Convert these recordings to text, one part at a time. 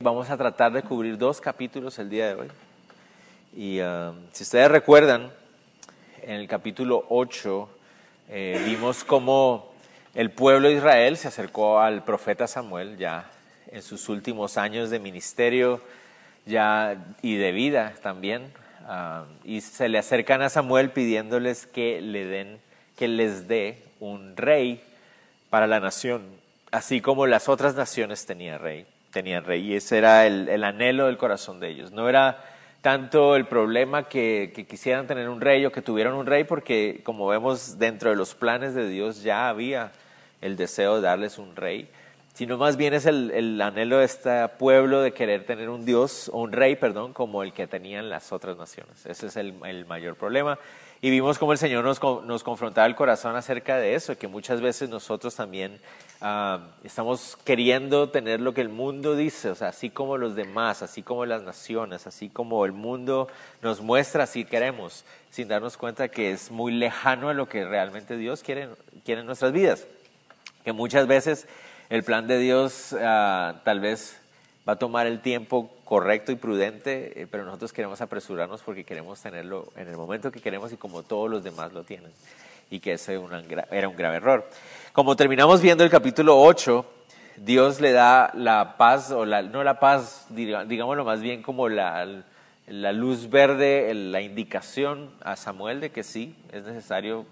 Vamos a tratar de cubrir dos capítulos el día de hoy. Y um, si ustedes recuerdan, en el capítulo 8 eh, vimos cómo el pueblo de Israel se acercó al profeta Samuel ya en sus últimos años de ministerio ya y de vida también. Uh, y se le acercan a Samuel pidiéndoles que le den, que les dé un rey para la nación, así como las otras naciones tenían rey tenían rey y ese era el, anhelo del corazón de ellos. No era tanto el problema que, quisieran tener un rey o que tuvieran un rey, porque como vemos dentro de los planes de Dios ya había el deseo de darles un rey, sino más bien es el, el anhelo de este pueblo de querer tener un Dios, o un rey, perdón, como el que tenían las otras naciones. Ese es el mayor problema. Y vimos cómo el Señor nos, nos, confrontaba el corazón acerca de eso, que muchas veces nosotros también uh, estamos queriendo tener lo que el mundo dice, o sea, así como los demás, así como las naciones, así como el mundo nos muestra, así queremos, sin darnos cuenta que es muy lejano a lo que realmente Dios quiere, quiere en nuestras vidas. Que muchas veces el plan de Dios uh, tal vez va a tomar el tiempo correcto y prudente, eh, pero nosotros queremos apresurarnos porque queremos tenerlo en el momento que queremos y como todos los demás lo tienen. Y que ese era un grave error. Como terminamos viendo el capítulo 8, Dios le da la paz, o no la paz, digámoslo más bien como la, luz verde, la indicación a Samuel de que sí, es necesario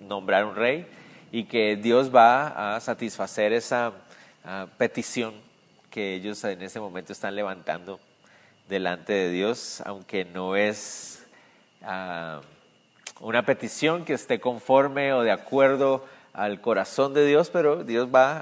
nombrar un rey y que Dios va a satisfacer esa uh, petición que ellos en ese momento están levantando delante de Dios, aunque no es uh, una petición que esté conforme o de acuerdo al corazón de Dios, pero Dios va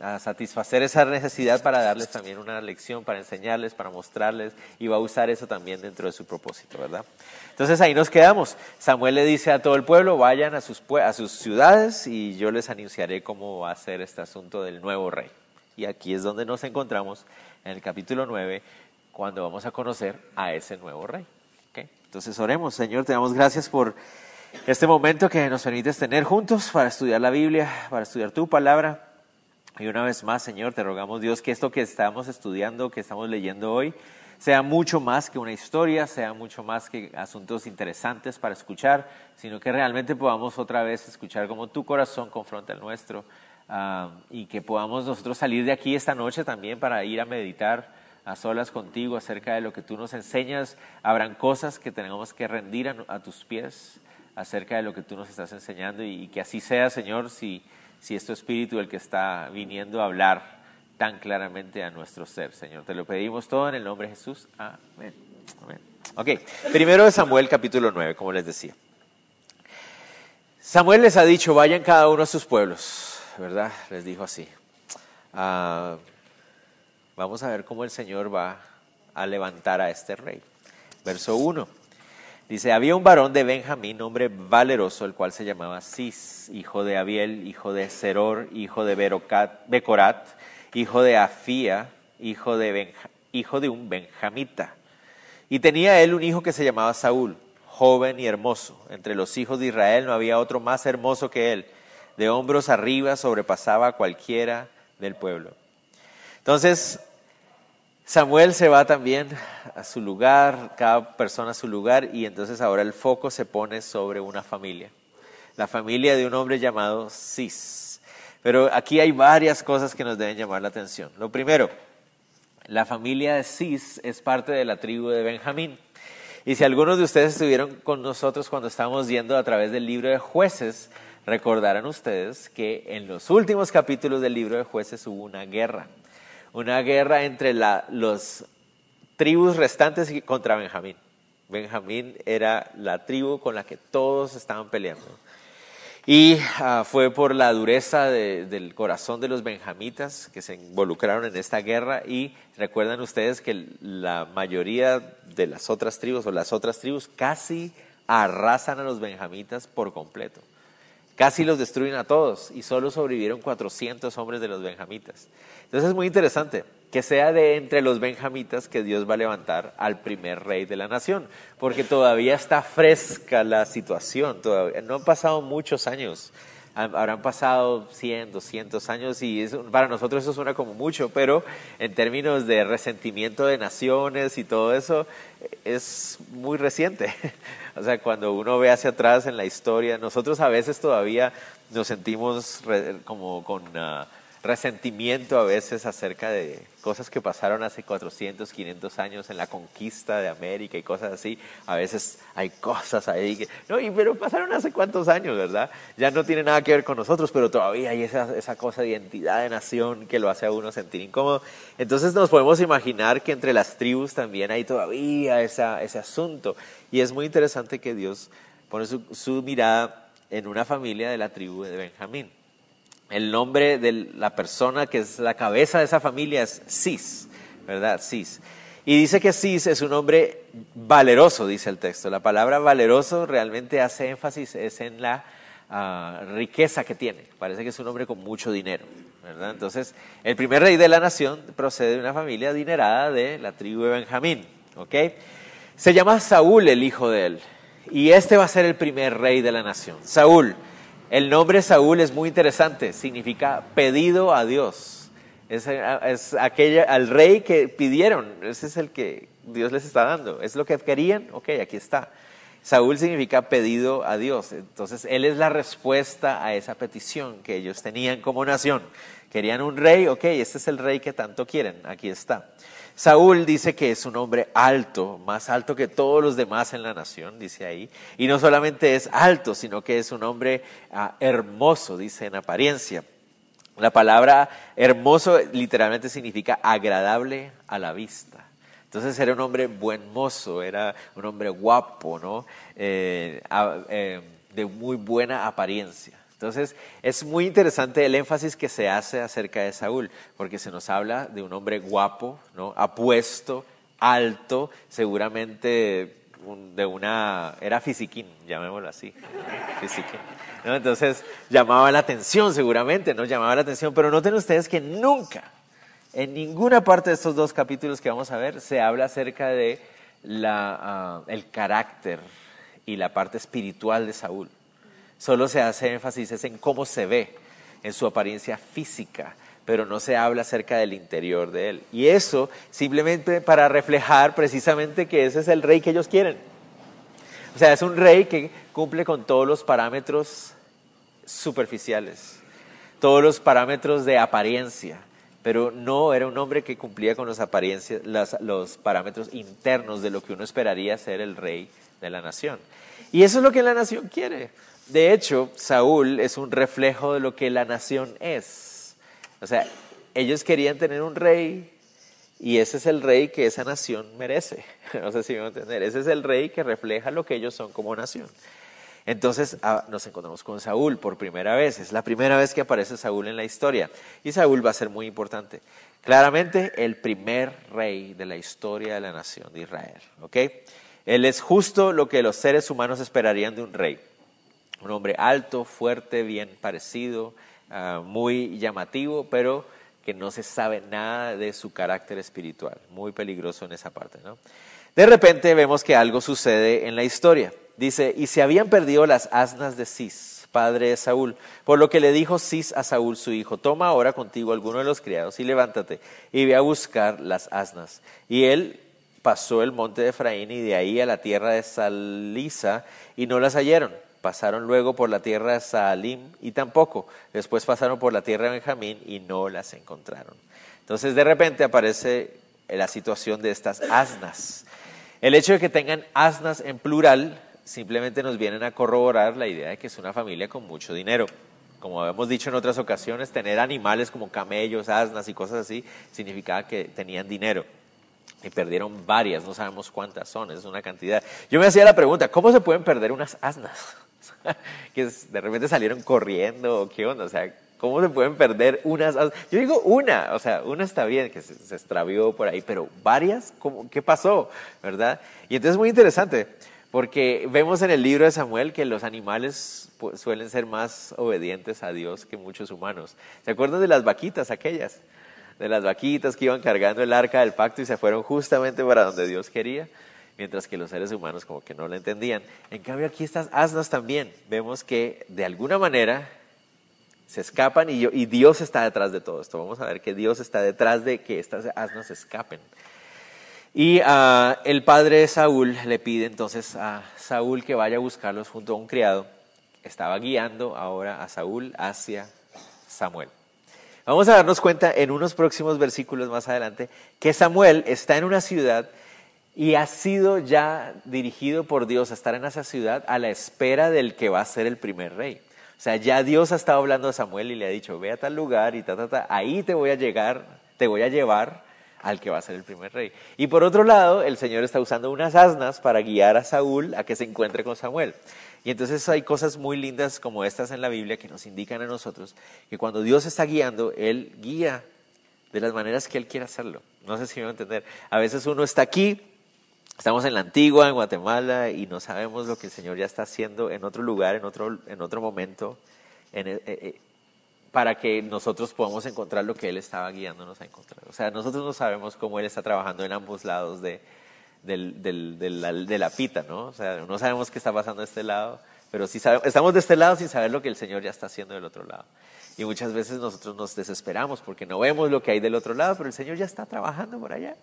a, a, satisfacer esa necesidad para darles también una lección, para enseñarles, para mostrarles, y va a usar eso también dentro de su propósito, ¿verdad? Entonces ahí nos quedamos. Samuel le dice a todo el pueblo, vayan a sus, a sus ciudades y yo les anunciaré cómo va a ser este asunto del nuevo rey. Y aquí es donde nos encontramos en el capítulo 9, cuando vamos a conocer a ese nuevo rey. ¿Okay? Entonces oremos, Señor, te damos gracias por este momento que nos permites tener juntos para estudiar la Biblia, para estudiar tu palabra. Y una vez más, Señor, te rogamos, Dios, que esto que estamos estudiando, que estamos leyendo hoy, sea mucho más que una historia, sea mucho más que asuntos interesantes para escuchar, sino que realmente podamos otra vez escuchar como tu corazón confronta el nuestro y que podamos nosotros salir de aquí esta noche también para ir a meditar a solas contigo acerca de lo que tú nos enseñas. Habrán cosas que tenemos que rendir a, tus pies acerca de lo que tú nos estás enseñando y, que así sea, Señor, si, si es tu espíritu el que está viniendo a hablar tan claramente a nuestro ser, Señor. Te lo pedimos todo en el nombre de Jesús. Amén. Amén. Ok, primero de Samuel capítulo 9, como les decía. Samuel les ha dicho, vayan cada uno a sus pueblos ¿verdad? Les dijo así. Uh, vamos a ver cómo el Señor va a levantar a este rey. Verso 1. Dice, había un varón de Benjamín, hombre valeroso, el cual se llamaba Cis, hijo de Abiel, hijo de Seror, hijo de Becorat, hijo de Afía, hijo de, hijo de un benjamita. Y tenía él un hijo que se llamaba Saúl, joven y hermoso. Entre los hijos de Israel no había otro más hermoso que él de hombros arriba sobrepasaba a cualquiera del pueblo. Entonces, Samuel se va también a su lugar, cada persona a su lugar, y entonces ahora el foco se pone sobre una familia, la familia de un hombre llamado Cis. Pero aquí hay varias cosas que nos deben llamar la atención. Lo primero, la familia de Cis es parte de la tribu de Benjamín. Y si algunos de ustedes estuvieron con nosotros cuando estábamos yendo a través del libro de jueces, Recordarán ustedes que en los últimos capítulos del libro de jueces hubo una guerra, una guerra entre la, los tribus restantes contra Benjamín. Benjamín era la tribu con la que todos estaban peleando. Y uh, fue por la dureza de, del corazón de los benjamitas que se involucraron en esta guerra y recuerdan ustedes que la mayoría de las otras tribus o las otras tribus casi arrasan a los benjamitas por completo. Casi los destruyen a todos y solo sobrevivieron 400 hombres de los benjamitas. Entonces es muy interesante que sea de entre los benjamitas que Dios va a levantar al primer rey de la nación, porque todavía está fresca la situación, todavía no han pasado muchos años habrán pasado 100, 200 años y para nosotros eso suena como mucho, pero en términos de resentimiento de naciones y todo eso, es muy reciente. O sea, cuando uno ve hacia atrás en la historia, nosotros a veces todavía nos sentimos como con... Uh, resentimiento a veces acerca de cosas que pasaron hace 400, 500 años en la conquista de América y cosas así. A veces hay cosas ahí que, no, y, pero pasaron hace cuántos años, ¿verdad? Ya no tiene nada que ver con nosotros, pero todavía hay esa, esa cosa de identidad de nación que lo hace a uno sentir incómodo. Entonces nos podemos imaginar que entre las tribus también hay todavía esa, ese asunto. Y es muy interesante que Dios pone su, su mirada en una familia de la tribu de Benjamín. El nombre de la persona que es la cabeza de esa familia es Cis, ¿verdad? Cis. Y dice que Cis es un hombre valeroso, dice el texto. La palabra valeroso realmente hace énfasis es en la ah, riqueza que tiene. Parece que es un hombre con mucho dinero, ¿verdad? Entonces, el primer rey de la nación procede de una familia adinerada de la tribu de Benjamín, ¿ok? Se llama Saúl el hijo de él. Y este va a ser el primer rey de la nación. Saúl. El nombre Saúl es muy interesante, significa pedido a Dios. Es, aquella, al rey que pidieron, ese es el que Dios les está dando. Es lo que querían, ok, aquí está. Saúl significa pedido a Dios. Entonces, él es la respuesta a esa petición que ellos tenían como nación. Querían un rey, ok, este es el rey que tanto quieren, aquí está. Saúl dice que es un hombre alto, más alto que todos los demás en la nación, dice ahí. Y no solamente es alto, sino que es un hombre ah, hermoso, dice en apariencia. La palabra hermoso literalmente significa agradable a la vista. Entonces era un hombre buen mozo, era un hombre guapo, ¿no? Eh, eh, de muy buena apariencia. Entonces, es muy interesante el énfasis que se hace acerca de Saúl, porque se nos habla de un hombre guapo, ¿no? apuesto, alto, seguramente de una... era fisiquín, llamémoslo así, fisiquín. Entonces, llamaba la atención seguramente, ¿no? Llamaba la atención, pero noten ustedes que nunca, en ninguna parte de estos dos capítulos que vamos a ver, se habla acerca de la, ah, el carácter y la parte espiritual de Saúl solo se hace énfasis en cómo se ve, en su apariencia física, pero no se habla acerca del interior de él. Y eso simplemente para reflejar precisamente que ese es el rey que ellos quieren. O sea, es un rey que cumple con todos los parámetros superficiales, todos los parámetros de apariencia, pero no era un hombre que cumplía con los, apariencias, los parámetros internos de lo que uno esperaría ser el rey de la nación. Y eso es lo que la nación quiere. De hecho, Saúl es un reflejo de lo que la nación es. O sea, ellos querían tener un rey y ese es el rey que esa nación merece. No sé si me van a entender. Ese es el rey que refleja lo que ellos son como nación. Entonces ah, nos encontramos con Saúl por primera vez. Es la primera vez que aparece Saúl en la historia. Y Saúl va a ser muy importante. Claramente el primer rey de la historia de la nación de Israel. ¿ok? Él es justo lo que los seres humanos esperarían de un rey. Un hombre alto, fuerte, bien parecido, ah, muy llamativo, pero que no se sabe nada de su carácter espiritual. Muy peligroso en esa parte, ¿no? De repente vemos que algo sucede en la historia. Dice, y se habían perdido las asnas de Cis, padre de Saúl, por lo que le dijo Cis a Saúl su hijo, toma ahora contigo alguno de los criados y levántate y ve a buscar las asnas. Y él pasó el monte de Efraín y de ahí a la tierra de Salisa y no las hallaron pasaron luego por la tierra de Saalim y tampoco. Después pasaron por la tierra de Benjamín y no las encontraron. Entonces de repente aparece la situación de estas asnas. El hecho de que tengan asnas en plural simplemente nos vienen a corroborar la idea de que es una familia con mucho dinero. Como hemos dicho en otras ocasiones, tener animales como camellos, asnas y cosas así significaba que tenían dinero y perdieron varias, no sabemos cuántas son, es una cantidad. Yo me hacía la pregunta, ¿cómo se pueden perder unas asnas? que de repente salieron corriendo, ¿qué onda? O sea, ¿cómo se pueden perder unas? Yo digo una, o sea, una está bien, que se, extravió por ahí, pero varias, ¿cómo, ¿qué pasó? ¿Verdad? Y entonces es muy interesante, porque vemos en el libro de Samuel que los animales suelen ser más obedientes a Dios que muchos humanos. ¿Se acuerdan de las vaquitas aquellas? De las vaquitas que iban cargando el arca del pacto y se fueron justamente para donde Dios quería mientras que los seres humanos como que no lo entendían. En cambio aquí estas asnas también vemos que de alguna manera Se escapan y, y Dios está detrás de todo esto. Vamos a ver que Dios está detrás de que estas asnas escapen. Y ah, el padre de Saúl le pide entonces a Saúl que vaya a buscarlos junto a un criado. Estaba guiando ahora a Saúl hacia Samuel. Vamos a darnos cuenta en unos próximos versículos más adelante que Samuel está en una ciudad y ha sido ya dirigido por Dios a estar en esa ciudad a la espera del que va a ser el primer rey. O sea, ya Dios ha estado hablando a Samuel y le ha dicho, ve a tal lugar y ta, ta, ta, ahí te voy a llegar, te voy a llevar al que va a ser el primer rey. Y por otro lado, el Señor está usando unas asnas para guiar a Saúl a que se encuentre con Samuel. Y entonces hay cosas muy lindas como estas en la Biblia que nos indican a nosotros que cuando Dios está guiando, Él guía de las maneras que Él quiere hacerlo. No sé si me va a entender. A veces uno está aquí, estamos en la antigua, en Guatemala, y no sabemos lo que el Señor ya está haciendo en otro lugar, en otro, en otro momento, eh, eh, para que nosotros podamos encontrar lo que Él estaba guiándonos a encontrar. O sea, nosotros no sabemos cómo Él está trabajando en ambos lados de, del, del, de, la, de la pita, ¿no? O sea, no sabemos qué está pasando de este lado, pero sí sabemos, estamos de este lado sin saber lo que el Señor ya está haciendo del otro lado. Y muchas veces nosotros nos desesperamos porque no vemos lo que hay del otro lado, pero el Señor ya está trabajando por allá.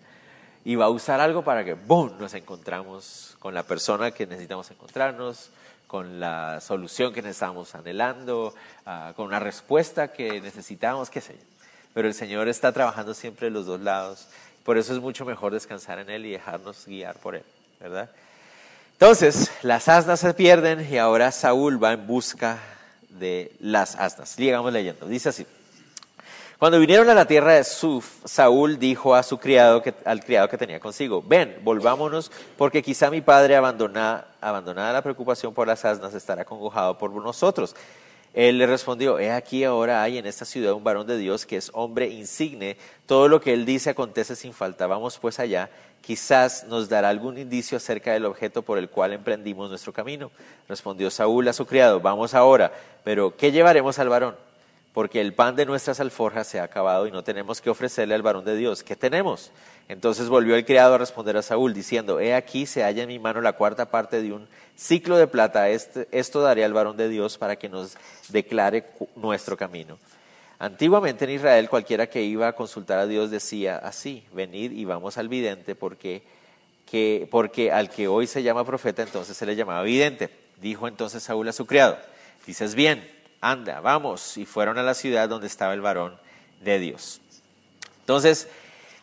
Y va a usar algo para que, ¡boom!, nos encontramos con la persona que necesitamos encontrarnos, con la solución que necesitamos anhelando, uh, con una respuesta que necesitamos, qué sé yo. Pero el Señor está trabajando siempre los dos lados por eso es mucho mejor descansar en Él y dejarnos guiar por Él, ¿verdad? Entonces, las asnas se pierden y ahora Saúl va en busca de las asnas. Sigamos leyendo. Dice así. Cuando vinieron a la tierra de Suf, Saúl dijo a su criado, que, al criado que tenía consigo, ven, volvámonos, porque quizá mi padre, abandonada, la preocupación por las asnas, estará congojado por nosotros. Él le respondió, he aquí ahora hay en esta ciudad un varón de Dios que es hombre insigne, todo lo que él dice acontece sin falta, vamos pues allá, quizás nos dará algún indicio acerca del objeto por el cual emprendimos nuestro camino. Respondió Saúl a su criado, vamos ahora, pero ¿qué llevaremos al varón? Porque el pan de nuestras alforjas se ha acabado y no tenemos que ofrecerle al varón de Dios. ¿Qué tenemos? Entonces volvió el criado a responder a Saúl, diciendo, He aquí se halla en mi mano la cuarta parte de un ciclo de plata, este, esto daré al varón de Dios para que nos declare nuestro camino. Antiguamente en Israel cualquiera que iba a consultar a Dios decía así, venid y vamos al vidente, porque, que, porque al que hoy se llama profeta entonces se le llamaba vidente. Dijo entonces Saúl a su criado, dices bien, anda, vamos. Y fueron a la ciudad donde estaba el varón de Dios. Entonces,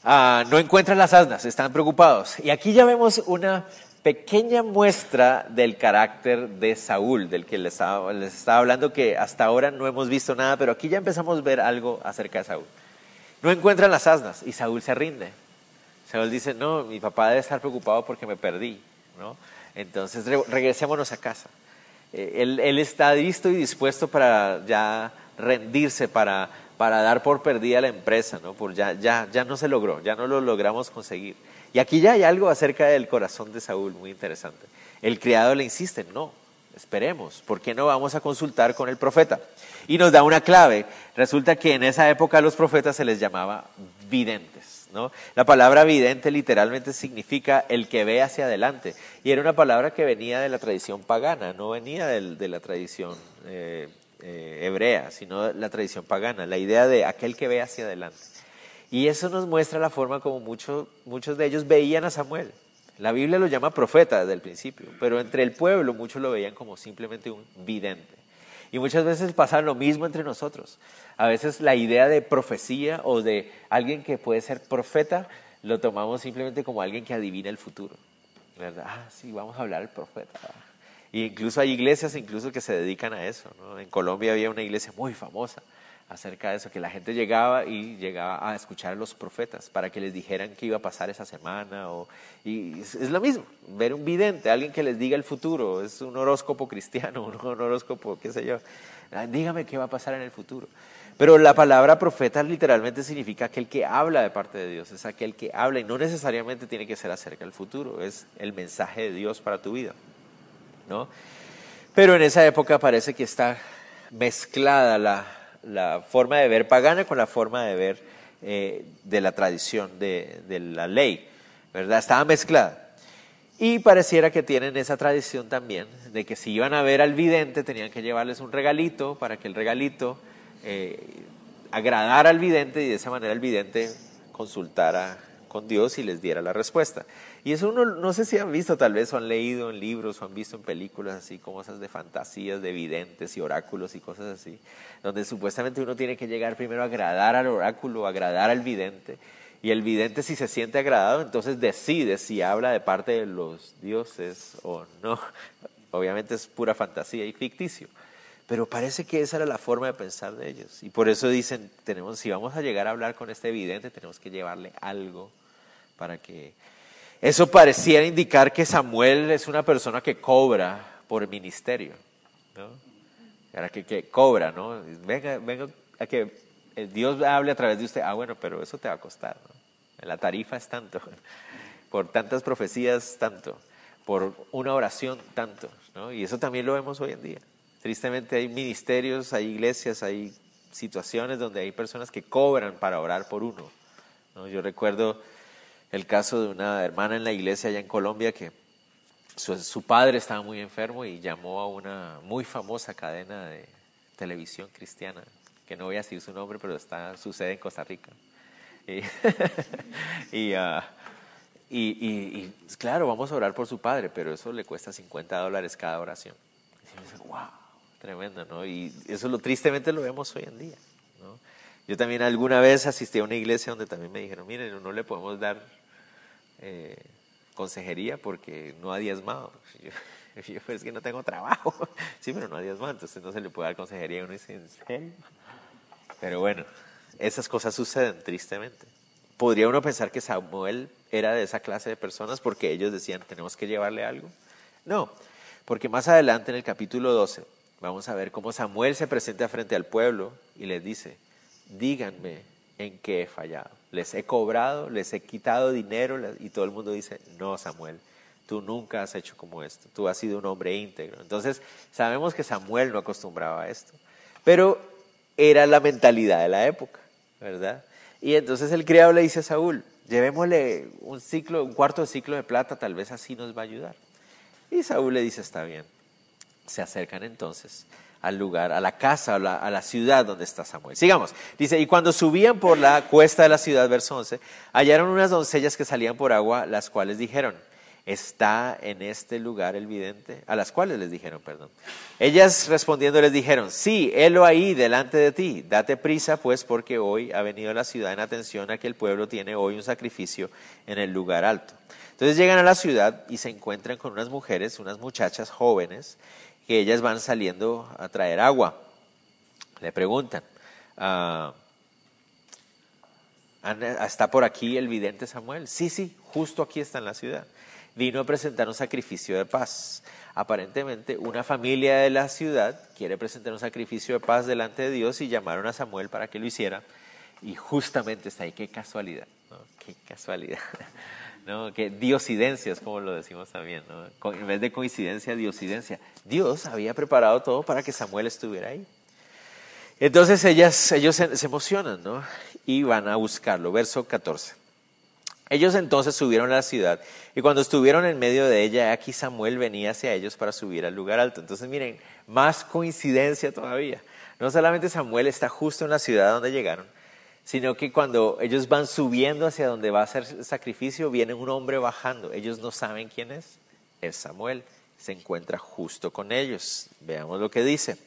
Ah, no encuentran las asnas, están preocupados. Y aquí ya vemos una pequeña muestra del carácter de Saúl, del que les estaba, les estaba hablando, que hasta ahora no hemos visto nada, pero aquí ya empezamos a ver algo acerca de Saúl. No encuentran las asnas y Saúl se rinde. Saúl dice, no, mi papá debe estar preocupado porque me perdí, ¿no? Entonces regresémonos a casa. Eh, él, está listo y dispuesto para ya rendirse, para para dar por perdida la empresa, ¿no? Por ya, ya, ya no se logró, ya no lo logramos conseguir. Y aquí ya hay algo acerca del corazón de Saúl muy interesante. El criado le insiste, no, esperemos, ¿por qué no vamos a consultar con el profeta? Y nos da una clave. Resulta que en esa época a los profetas se les llamaba videntes. ¿No? La palabra vidente literalmente significa el que ve hacia adelante. Y era una palabra que venía de la tradición pagana, no venía de, la tradición eh, eh, hebrea, sino la tradición pagana, la idea de aquel que ve hacia adelante. Y eso nos muestra la forma como muchos muchos de ellos veían a Samuel. La Biblia lo llama profeta desde el principio, pero entre el pueblo muchos lo veían como simplemente un vidente. Y muchas veces pasa lo mismo entre nosotros. A veces la idea de profecía o de alguien que puede ser profeta lo tomamos simplemente como alguien que adivina el futuro. ¿Verdad? Ah, sí, vamos a hablar del profeta. Y incluso hay iglesias incluso que se dedican a eso. En Colombia había una iglesia muy famosa acerca de eso, que la gente llegaba y llegaba a escuchar a los profetas para que les dijeran qué iba a pasar esa semana. O, y es, lo mismo, ver un vidente, alguien que les diga el futuro, es un horóscopo cristiano, un horóscopo, qué sé yo. Ah, dígame qué va a pasar en el futuro. Pero la palabra profeta literalmente significa aquel que habla de parte de Dios, es aquel que habla y no necesariamente tiene que ser acerca del futuro, es el mensaje de Dios para tu vida. ¿no? Pero en esa época parece que está mezclada la, forma de ver pagana con la forma de ver eh, de la tradición, de, de, la ley, ¿verdad? Estaba mezclada. Y pareciera que tienen esa tradición también de que si iban a ver al vidente tenían que llevarles un regalito para que el regalito eh, agradar al vidente y de esa manera el vidente consultara con Dios y les diera la respuesta. Y eso uno, no sé si han visto tal vez o han leído en libros o han visto en películas así como esas de fantasías de videntes y oráculos y cosas así, donde supuestamente uno tiene que llegar primero a agradar al oráculo, agradar al vidente, y el vidente si se siente agradado, entonces decide si habla de parte de los dioses o no. Obviamente es pura fantasía y ficticio. Pero parece que esa era la forma de pensar de ellos. Y por eso dicen, tenemos, si vamos a llegar a hablar con este vidente, tenemos que llevarle algo para que... Eso pareciera indicar que Samuel es una persona que cobra por ministerio, ¿no? Era que, que cobra, ¿no? Venga, venga a que Dios hable a través de usted. Ah, bueno, pero eso te va a costar, ¿no? La tarifa es tanto. Por tantas profecías, tanto. Por una oración, tanto. ¿no? Y eso también lo vemos hoy en día. Tristemente hay ministerios, hay iglesias, hay situaciones donde hay personas que cobran para orar por uno. Yo recuerdo el caso de una hermana en la iglesia allá en Colombia que su, padre estaba muy enfermo y llamó a una muy famosa cadena de televisión cristiana, que no voy a decir su nombre, pero está, sucede en Costa Rica. Y, ah, y, claro, vamos a orar por su padre, pero eso le cuesta 50 dólares cada oración. Y dice, wow, Tremendo, ¿no? Y eso lo tristemente lo vemos hoy en día, ¿no? Yo también alguna vez asistí a una iglesia donde también me dijeron, miren, no le podemos dar eh, consejería porque no ha diezmado. Pues es que no tengo trabajo. Sí, pero no ha diezmado, entonces no se le puede dar consejería. Y uno dice, ¿en serio? Pero bueno, esas cosas suceden tristemente. Podría uno pensar que Samuel era de esa clase de personas porque ellos decían, tenemos que llevarle algo. No, porque más adelante en el capítulo 12 Vamos a ver cómo Samuel se presenta frente al pueblo y les dice, díganme en qué he fallado. Les he cobrado, les he quitado dinero y todo el mundo dice, no Samuel, tú nunca has hecho como esto, tú has sido un hombre íntegro. Entonces sabemos que Samuel no acostumbraba a esto, pero era la mentalidad de la época, ¿verdad? Y entonces el criado le dice a Saúl, llevémosle un ciclo, un cuarto de ciclo de plata, tal vez así nos va a ayudar. Y Saúl le dice, está bien. Se acercan entonces al lugar, a la casa, a la, a la, ciudad donde está Samuel. Sigamos. Dice, y cuando subían por la cuesta de la ciudad, verso 11, hallaron unas doncellas que salían por agua, las cuales dijeron, ¿está en este lugar el vidente? A las cuales les dijeron, perdón. Ellas respondiendo les dijeron, sí, helo ahí delante de ti, date prisa pues porque hoy ha venido la ciudad en atención a que el pueblo tiene hoy un sacrificio en el lugar alto. Entonces llegan a la ciudad y se encuentran con unas mujeres, unas muchachas jóvenes, que ellas van saliendo a traer agua. Le preguntan, ah, ¿está por aquí el vidente Samuel? Sí, sí, justo aquí está en la ciudad. Vino a presentar un sacrificio de paz. Aparentemente una familia de la ciudad quiere presentar un sacrificio de paz delante de Dios y llamaron a Samuel para que lo hiciera. Y justamente está ahí, qué casualidad, qué casualidad. ¿no? Que diosidencias, como lo decimos también, ¿no? En vez de coincidencia, diosidencia. Dios había preparado todo para que Samuel estuviera ahí. Entonces ellas, ellos se, se emocionan, ¿no? Y van a buscarlo. Verso 14. Ellos entonces subieron a la ciudad y cuando estuvieron en medio de ella, aquí Samuel venía hacia ellos para subir al lugar alto. Entonces miren, más coincidencia todavía. No solamente Samuel está justo en la ciudad donde llegaron, sino que cuando ellos van subiendo hacia donde va a ser el sacrificio, viene un hombre bajando. Ellos no saben quién es. Es Samuel. Se encuentra justo con ellos. Veamos lo que dice.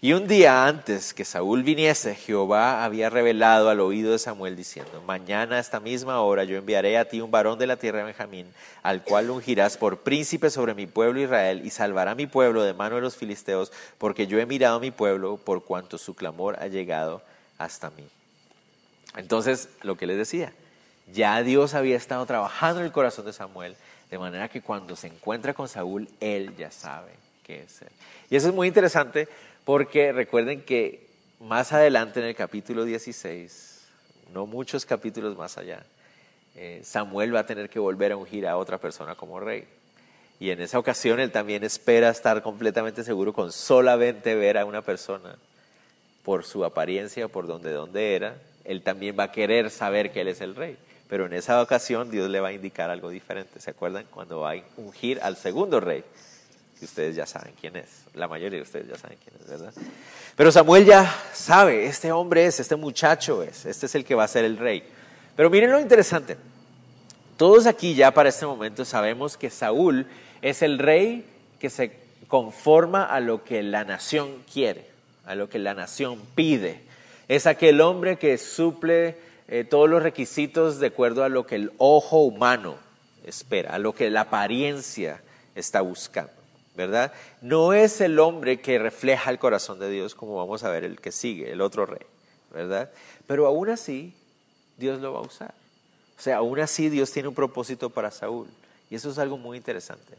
Y un día antes que Saúl viniese, Jehová había revelado al oído de Samuel diciendo, mañana a esta misma hora yo enviaré a ti un varón de la tierra de Benjamín, al cual ungirás por príncipe sobre mi pueblo Israel y salvará mi pueblo de mano de los filisteos, porque yo he mirado a mi pueblo por cuanto su clamor ha llegado hasta mí. Entonces, lo que les decía, ya Dios había estado trabajando en el corazón de Samuel, de manera que cuando se encuentra con Saúl, él ya sabe qué es él. Y eso es muy interesante porque recuerden que más adelante en el capítulo 16, no muchos capítulos más allá, eh, Samuel va a tener que volver a ungir a otra persona como rey. Y en esa ocasión él también espera estar completamente seguro con solamente ver a una persona por su apariencia, por donde, donde era, él también va a querer saber que Él es el rey. Pero en esa ocasión Dios le va a indicar algo diferente. ¿Se acuerdan? Cuando va a ungir al segundo rey. ustedes ya saben quién es. La mayoría de ustedes ya saben quién es, ¿verdad? Pero Samuel ya sabe, este hombre es, este muchacho es, este es el que va a ser el rey. Pero miren lo interesante. Todos aquí ya para este momento sabemos que Saúl es el rey que se conforma a lo que la nación quiere, a lo que la nación pide. Es aquel hombre que suple eh, todos los requisitos de acuerdo a lo que el ojo humano espera, a lo que la apariencia está buscando, ¿verdad? No es el hombre que refleja el corazón de Dios como vamos a ver el que sigue, el otro rey, ¿verdad? Pero aún así, Dios lo va a usar. O sea, aún así Dios tiene un propósito para Saúl. Y eso es algo muy interesante.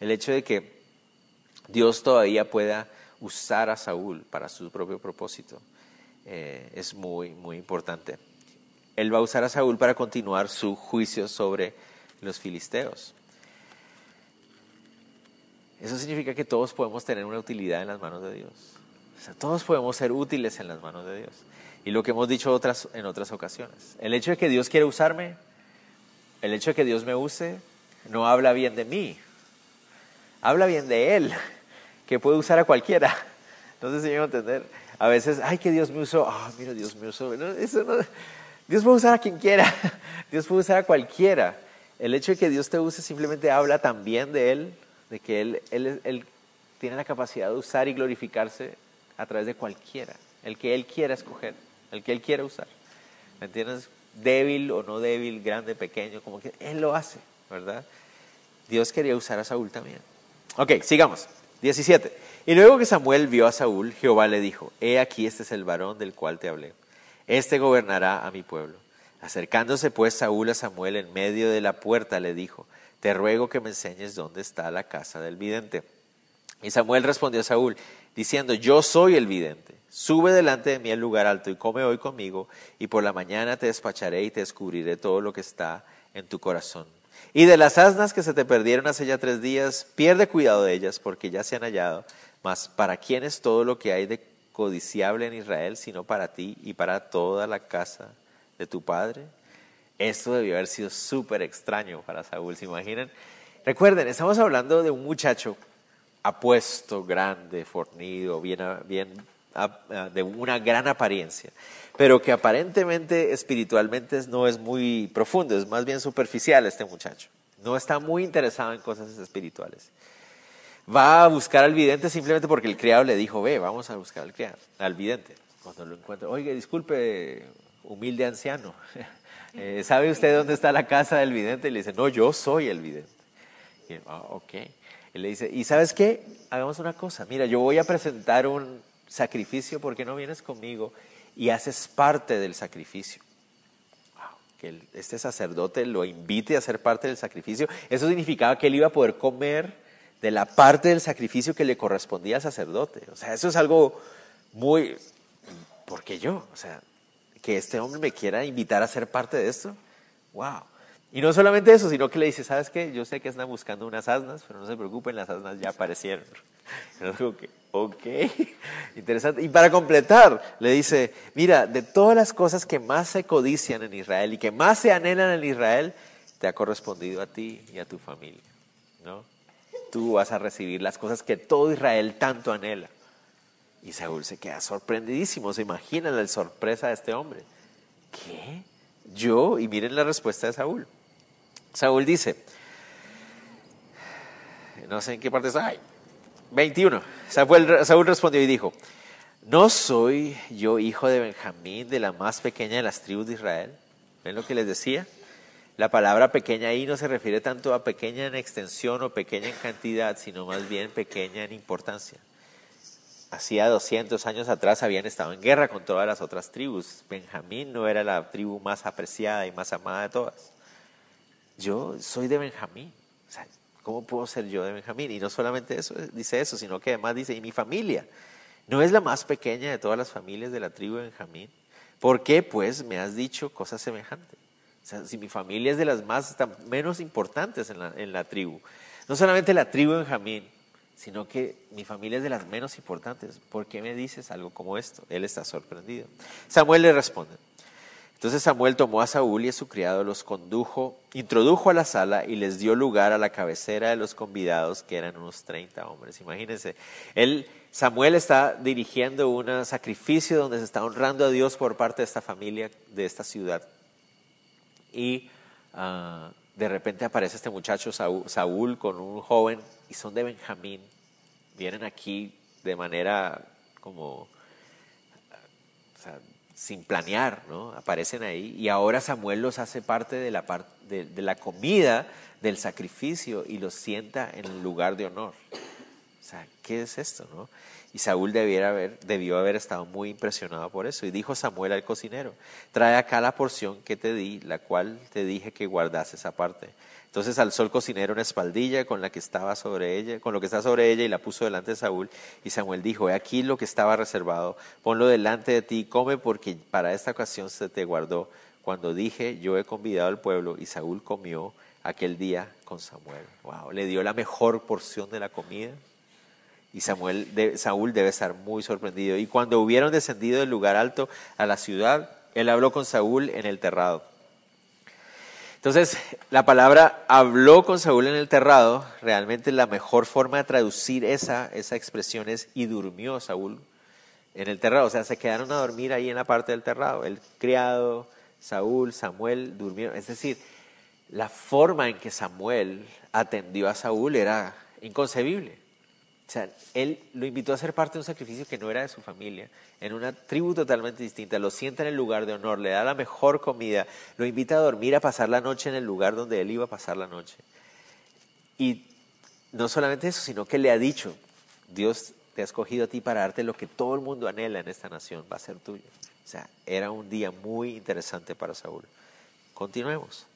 El hecho de que Dios todavía pueda usar a Saúl para su propio propósito eh, es muy, muy importante. Él va a usar a Saúl para continuar su juicio sobre los filisteos. Eso significa que todos podemos tener una utilidad en las manos de Dios. O sea, todos podemos ser útiles en las manos de Dios. Y lo que hemos dicho otras, en otras ocasiones. El hecho de que Dios quiere usarme, el hecho de que Dios me use, no habla bien de mí. Habla bien de Él, que puede usar a cualquiera. No sé si me a entender. A veces, ay, que Dios me usó. Ah, mira, Dios me usó. Dios puede usar a quien quiera. Dios puede usar a cualquiera. El hecho de que Dios te use simplemente habla también de Él, de que él, él tiene la capacidad de usar y glorificarse a través de cualquiera, el que Él quiera escoger, el que Él quiera usar. ¿Me entiendes? Débil o no débil, grande, pequeño, como que Él lo hace, ¿verdad? Dios quería usar a Saúl también. Ok, sigamos. 17. Y luego que Samuel vio a Saúl, Jehová le dijo, He aquí este es el varón del cual te hablé. Este gobernará a mi pueblo. Acercándose pues Saúl a Samuel en medio de la puerta, le dijo, Te ruego que me enseñes dónde está la casa del vidente. Y Samuel respondió a Saúl, diciendo, Yo soy el vidente. Sube delante de mí al lugar alto y come hoy conmigo, y por la mañana te despacharé y te descubriré todo lo que está en tu corazón. Y de las asnas que se te perdieron hace ya tres días, pierde cuidado de ellas, porque ya se han hallado. Mas para quién es todo lo que hay de codiciable en Israel, sino para ti y para toda la casa de tu padre? Esto debió haber sido súper extraño para Saúl, ¿se imaginan? Recuerden, estamos hablando de un muchacho apuesto, grande, fornido, bien, bien, de una gran apariencia, pero que aparentemente espiritualmente no es muy profundo, es más bien superficial este muchacho. No está muy interesado en cosas espirituales. Va a buscar al vidente simplemente porque el criado le dijo, ve, vamos a buscar al criado, al vidente. Cuando lo encuentra, oye, disculpe, humilde anciano, eh, ¿sabe usted dónde está la casa del vidente? Y le dice, no, yo soy el vidente. Y ah, ok. Y le dice, ¿y sabes qué? Hagamos una cosa, mira, yo voy a presentar un sacrificio porque no vienes conmigo y haces parte del sacrificio. Que este sacerdote lo invite a ser parte del sacrificio. Eso significaba que él iba a poder comer de la parte del sacrificio que le correspondía al sacerdote. O sea, eso es algo muy... ¿Por qué yo? O sea, que este hombre me quiera invitar a ser parte de esto. ¡Wow! Y no solamente eso, sino que le dice, ¿sabes qué? Yo sé que están buscando unas asnas, pero no se preocupen, las asnas ya aparecieron. que, ok, interesante. Y para completar, le dice, mira, de todas las cosas que más se codician en Israel y que más se anhelan en Israel, te ha correspondido a ti y a tu familia, ¿no? Tú vas a recibir las cosas que todo Israel tanto anhela. Y Saúl se queda sorprendidísimo, se imagina la sorpresa de este hombre. ¿Qué? Yo, y miren la respuesta de Saúl. Saúl dice, no sé en qué parte está, 21. Saúl, Saúl respondió y dijo, ¿no soy yo hijo de Benjamín, de la más pequeña de las tribus de Israel? ¿Ven lo que les decía? La palabra pequeña ahí no se refiere tanto a pequeña en extensión o pequeña en cantidad, sino más bien pequeña en importancia. Hacía 200 años atrás habían estado en guerra con todas las otras tribus. Benjamín no era la tribu más apreciada y más amada de todas. Yo soy de Benjamín. ¿Cómo puedo ser yo de Benjamín? Y no solamente eso, dice eso, sino que además dice, y mi familia no es la más pequeña de todas las familias de la tribu de Benjamín. ¿Por qué? Pues me has dicho cosas semejantes. O sea, si mi familia es de las más menos importantes en la, en la tribu, no solamente la tribu de Benjamín, sino que mi familia es de las menos importantes. ¿Por qué me dices algo como esto? Él está sorprendido. Samuel le responde, Entonces Samuel tomó a Saúl y a su criado, los condujo, introdujo a la sala y les dio lugar a la cabecera de los convidados, que eran unos 30 hombres. Imagínense, él, Samuel está dirigiendo un sacrificio donde se está honrando a Dios por parte de esta familia, de esta ciudad. Y ah, de repente aparece este muchacho Saúl, con un joven y son de Benjamín. Vienen aquí de manera como sin planear, ¿no? Aparecen ahí y ahora Samuel los hace parte de la, de, la comida, del sacrificio y los sienta en el lugar de honor. O sea, ¿qué es esto, no? Y Saúl debiera haber, debió haber estado muy impresionado por eso. Y dijo Samuel al cocinero, trae acá la porción que te di, la cual te dije que guardases aparte. Entonces alzó el cocinero una espaldilla con la que estaba sobre ella, con lo que está sobre ella y la puso delante de Saúl. Y Samuel dijo, he aquí lo que estaba reservado, ponlo delante de ti come porque para esta ocasión se te guardó. Cuando dije, yo he convidado al pueblo y Saúl comió aquel día con Samuel. Wow, le dio la mejor porción de la comida. Y Samuel, Saúl debe estar muy sorprendido. Y cuando hubieron descendido del lugar alto a la ciudad, él habló con Saúl en el terrado. Entonces, la palabra habló con Saúl en el terrado, realmente la mejor forma de traducir esa, esa expresión es y durmió Saúl en el terrado. O sea, se quedaron a dormir ahí en la parte del terrado. El criado, Saúl, Samuel durmieron. Es decir, la forma en que Samuel atendió a Saúl era inconcebible. O sea, él lo invitó a ser parte de un sacrificio que no era de su familia, en una tribu totalmente distinta, lo sienta en el lugar de honor, le da la mejor comida, lo invita a dormir, a pasar la noche en el lugar donde él iba a pasar la noche. Y no solamente eso, sino que le ha dicho, Dios te ha escogido a ti para darte lo que todo el mundo anhela en esta nación, va a ser tuyo. O sea, era un día muy interesante para Saúl. Continuemos.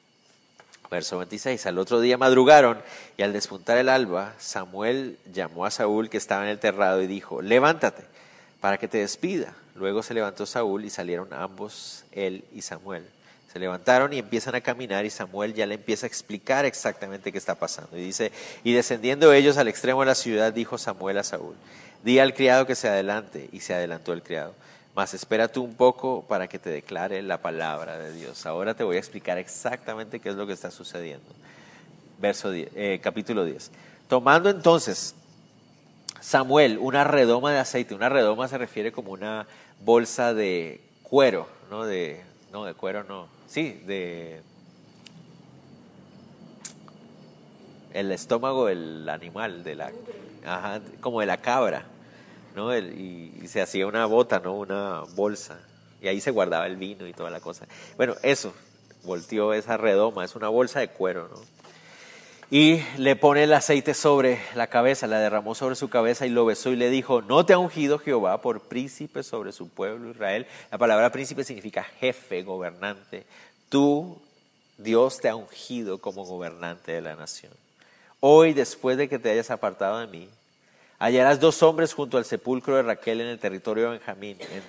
Verso 26. Al otro día madrugaron y al despuntar el alba, Samuel llamó a Saúl que estaba en el terrado y dijo, levántate para que te despida. Luego se levantó Saúl y salieron ambos, él y Samuel. Se levantaron y empiezan a caminar y Samuel ya le empieza a explicar exactamente qué está pasando. Y dice, y descendiendo ellos al extremo de la ciudad, dijo Samuel a Saúl, di al criado que se adelante. Y se adelantó el criado. Mas espera tú un poco para que te declare la palabra de Dios. Ahora te voy a explicar exactamente qué es lo que está sucediendo. Verso eh, capítulo 10. Tomando entonces Samuel una redoma de aceite, una redoma se refiere como una bolsa de cuero, no de, no de cuero, no, sí, de el estómago del animal, de la, ajá, como de la cabra. ¿No? y, se hacía una bota, ¿no? Una bolsa. Y ahí se guardaba el vino y toda la cosa. Bueno, eso, volteó esa redoma, es una bolsa de cuero, ¿no? Y le pone el aceite sobre la cabeza, la derramó sobre su cabeza y lo besó y le dijo, no te ha ungido Jehová por príncipe sobre su pueblo Israel. La palabra príncipe significa jefe, gobernante. Tú, Dios te ha ungido como gobernante de la nación. Hoy, después de que te hayas apartado de mí, Hallarás dos hombres junto al sepulcro de Raquel en el territorio de Benjamín, en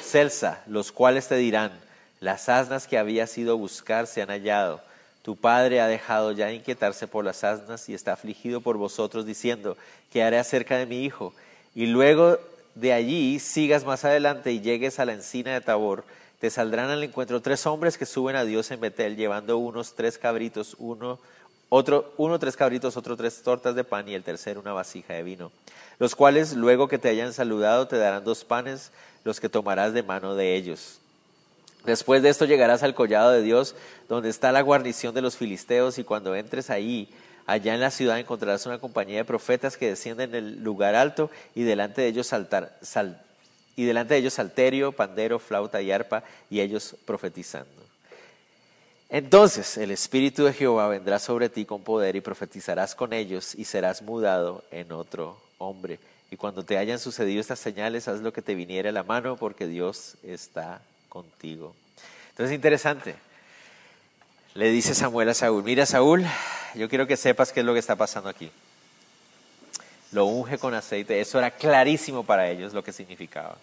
Celsa, los cuales te dirán, las asnas que habías ido a buscar se han hallado. Tu padre ha dejado ya de inquietarse por las asnas y está afligido por vosotros, diciendo, ¿qué haré acerca de mi hijo? Y luego de allí sigas más adelante y llegues a la encina de Tabor, te saldrán al encuentro tres hombres que suben a Dios en Betel, llevando unos tres cabritos, uno otro, uno tres cabritos, otro tres tortas de pan y el tercero una vasija de vino, los cuales luego que te hayan saludado te darán dos panes, los que tomarás de mano de ellos. Después de esto llegarás al collado de Dios, donde está la guarnición de los filisteos, y cuando entres ahí, allá en la ciudad encontrarás una compañía de profetas que descienden del lugar alto, y delante de ellos saltar, y delante de ellos salterio, pandero, flauta y arpa, y ellos profetizando. Entonces el Espíritu de Jehová vendrá sobre ti con poder y profetizarás con ellos y serás mudado en otro hombre. Y cuando te hayan sucedido estas señales, haz lo que te viniera a la mano porque Dios está contigo. Entonces es interesante. Le dice Samuel a Saúl, mira Saúl, yo quiero que sepas qué es lo que está pasando aquí. Lo unge con aceite, eso era clarísimo para ellos lo que significaba.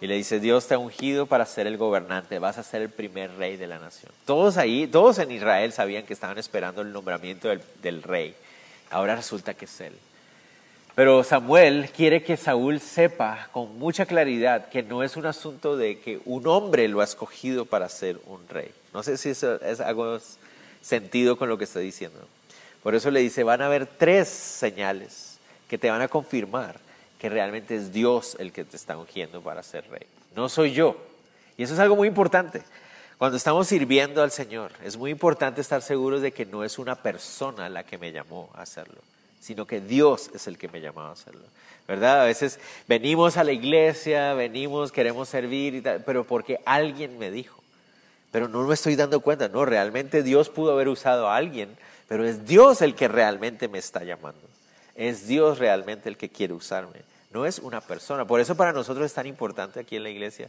Y le dice, Dios te ha ungido para ser el gobernante, vas a ser el primer rey de la nación. Todos ahí, todos en Israel sabían que estaban esperando el nombramiento del, rey. Ahora resulta que es él. Pero Samuel quiere que Saúl sepa con mucha claridad que no es un asunto de que un hombre lo ha escogido para ser un rey. No sé si eso es algo sentido con lo que está diciendo. Por eso le dice, van a haber tres señales que te van a confirmar que realmente es Dios el que te está ungiendo para ser rey. No soy yo. Y eso es algo muy importante. Cuando estamos sirviendo al Señor, es muy importante estar seguros de que no es una persona la que me llamó a hacerlo sino que Dios es el que me llamaba a hacerlo. ¿Verdad? A veces venimos a la iglesia, venimos, queremos servir, y tal, pero porque alguien me dijo. Pero no me estoy dando cuenta, no, realmente Dios pudo haber usado a alguien, pero es Dios el que realmente me está llamando. Es Dios realmente el que quiere usarme, no es una persona. Por eso para nosotros es tan importante aquí en la iglesia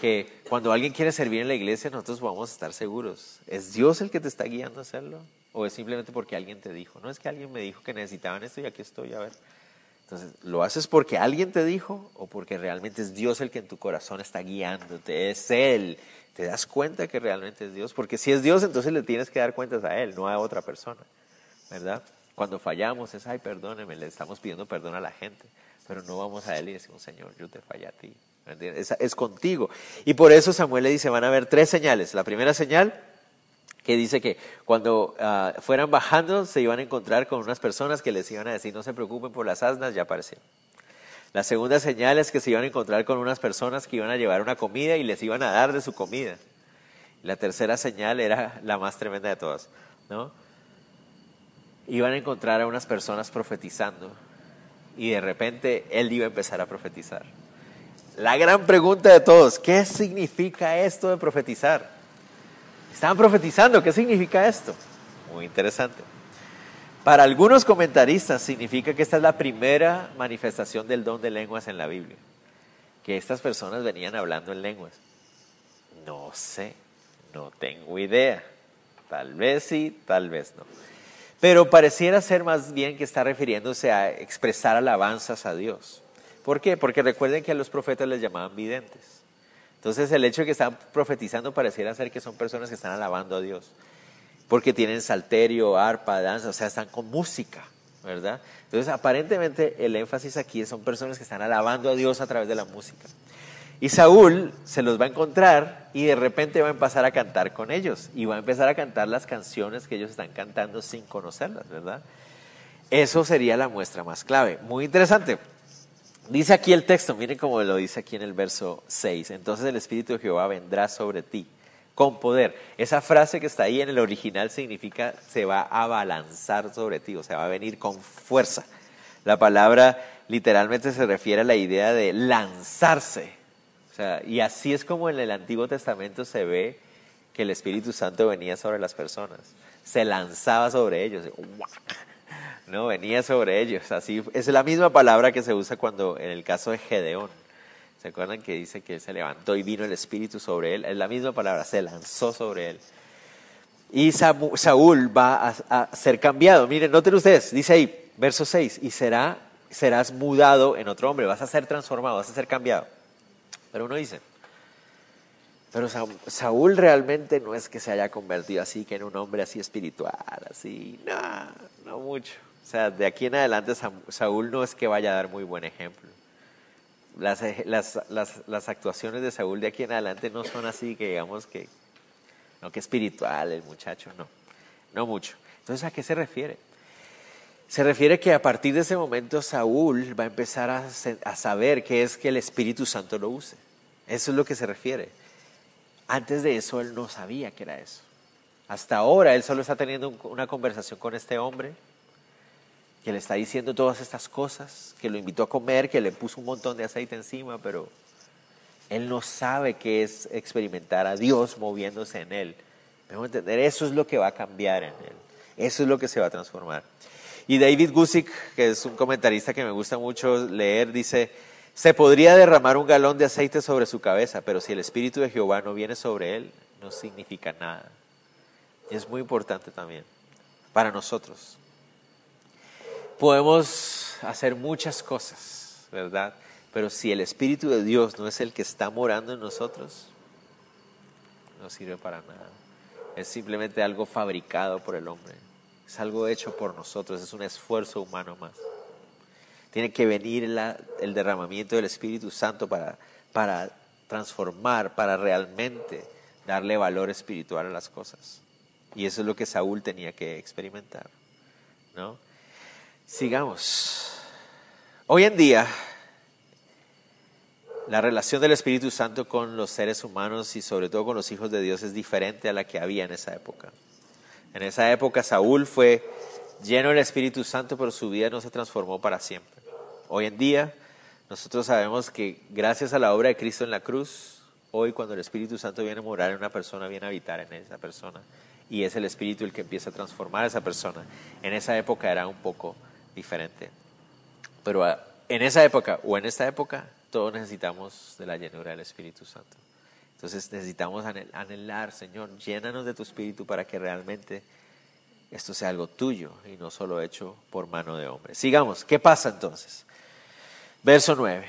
que cuando alguien quiere servir en la iglesia nosotros vamos a estar seguros. ¿Es Dios el que te está guiando a hacerlo? ¿O es simplemente porque alguien te dijo? No es que alguien me dijo que necesitaban esto y aquí estoy, a ver. Entonces, ¿lo haces porque alguien te dijo o porque realmente es Dios el que en tu corazón está guiándote? Es Él. ¿Te das cuenta que realmente es Dios? Porque si es Dios, entonces le tienes que dar cuentas a Él, no a otra persona. ¿Verdad? Cuando fallamos es, ay, perdóneme, le estamos pidiendo perdón a la gente, pero no vamos a Él y decimos, Señor, yo te fallé a ti. Es, contigo. Y por eso Samuel le dice, van a haber tres señales. La primera señal que dice que cuando ah, fueran bajando se iban a encontrar con unas personas que les iban a decir no se preocupen por las asnas, ya aparecieron. La segunda señal es que se iban a encontrar con unas personas que iban a llevar una comida y les iban a dar de su comida. La tercera señal era la más tremenda de todas, ¿no? Iban a encontrar a unas personas profetizando y de repente él iba a empezar a profetizar. La gran pregunta de todos, ¿qué significa esto de profetizar? Estaban profetizando. ¿Qué significa esto? Muy interesante. Para algunos comentaristas significa que esta es la primera manifestación del don de lenguas en la Biblia. Que estas personas venían hablando en lenguas. No sé, no tengo idea. Tal vez sí, tal vez no. Pero pareciera ser más bien que está refiriéndose a expresar alabanzas a Dios. ¿Por qué? Porque recuerden que a los profetas les llamaban videntes. Entonces el hecho de que están profetizando pareciera ser que son personas que están alabando a Dios, porque tienen salterio, arpa, danza, o sea, están con música, ¿verdad? Entonces aparentemente el énfasis aquí son personas que están alabando a Dios a través de la música. Y Saúl se los va a encontrar y de repente va a empezar a cantar con ellos y va a empezar a cantar las canciones que ellos están cantando sin conocerlas, ¿verdad? Eso sería la muestra más clave. Muy interesante. Dice aquí el texto, miren cómo lo dice aquí en el verso 6. Entonces el Espíritu de Jehová vendrá sobre ti con poder. Esa frase que está ahí en el original significa se va a balanzar sobre ti, o sea, va a venir con fuerza. La palabra literalmente se refiere a la idea de lanzarse. Sea, y así es como en el Antiguo Testamento se ve que el Espíritu Santo venía sobre las personas. Se lanzaba sobre ellos. ¿no? Venía sobre ellos. Así es la misma palabra que se usa cuando en el caso de Gedeón. ¿Se acuerdan que dice que se levantó y vino el Espíritu sobre él? Es la misma palabra, se lanzó sobre él. Y Saúl va a, ser cambiado. Miren, noten ustedes, dice ahí, verso 6, y será, serás mudado en otro hombre, vas a ser transformado, vas a ser cambiado. Pero uno dice, pero Saúl realmente no es que se haya convertido así, que en un hombre así espiritual, así, no, no mucho. O sea, de aquí en adelante Saúl no es que vaya a dar muy buen ejemplo. Las, actuaciones de Saúl de aquí en adelante no son así que digamos que, no que espiritual el muchacho, no, no mucho. Entonces, ¿a qué se refiere? Se refiere que a partir de ese momento Saúl va a empezar a, a saber que es que el Espíritu Santo lo use. Eso es lo que se refiere. Antes de eso él no sabía que era eso. Hasta ahora él solo está teniendo una conversación con este hombre que le está diciendo todas estas cosas, que lo invitó a comer, que le puso un montón de aceite encima, pero él no sabe qué es experimentar a Dios moviéndose en él. Debemos entender, eso es lo que va a cambiar en él, eso es lo que se va a transformar. Y David Gusick, que es un comentarista que me gusta mucho leer, dice, se podría derramar un galón de aceite sobre su cabeza, pero si el Espíritu de Jehová no viene sobre él, no significa nada. Y es muy importante también para nosotros podemos hacer muchas cosas, ¿verdad? Pero si el Espíritu de Dios no es el que está morando en nosotros, no sirve para nada. Es simplemente algo fabricado por el hombre. Es algo hecho por nosotros, es un esfuerzo humano más. Tiene que venir el derramamiento del Espíritu Santo para, para transformar, para realmente darle valor espiritual a las cosas. Y eso es lo que Saúl tenía que experimentar. ¿no? Sigamos. Hoy en día, la relación del Espíritu Santo con los seres humanos y sobre todo con los hijos de Dios es diferente a la que había en esa época. En esa época Saúl fue lleno del Espíritu Santo, pero su vida no se transformó para siempre. Hoy en día nosotros sabemos que gracias a la obra de Cristo en la cruz, hoy cuando el Espíritu Santo viene a morar en una persona, viene a habitar en esa persona y es el Espíritu el que empieza a transformar a esa persona. En esa época era un poco diferente. Pero ah, en esa época o en esta época todos necesitamos de la llenura del Espíritu Santo. Entonces necesitamos anhelar, Señor, llénanos de tu Espíritu para que realmente esto sea algo tuyo y no solo hecho por mano de hombre. Sigamos, ¿qué pasa entonces? Verso 9.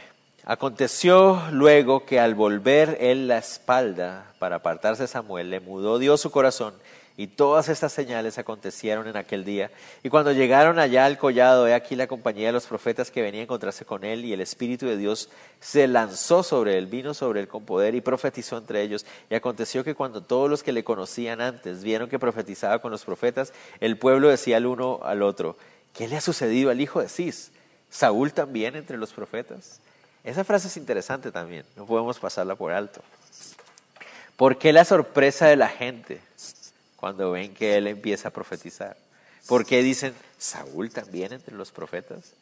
Aconteció luego que al volver él la espalda para apartarse de Samuel, le mudó Dios su corazón y todas estas señales acontecieron en aquel día. Y cuando llegaron allá al collado, he aquí la compañía de los profetas que venían a encontrarse con él, y el Espíritu de Dios se lanzó sobre él, vino sobre él con poder y profetizó entre ellos. Y aconteció que cuando todos los que le conocían antes vieron que profetizaba con los profetas, el pueblo decía al uno al otro, ¿qué le ha sucedido al hijo de Cis? ¿Saúl también entre los profetas? Esa frase es interesante también, no podemos pasarla por alto. ¿Por qué la sorpresa de la gente? cuando ven que él empieza a profetizar. ¿Por qué dicen Saúl también entre los profetas?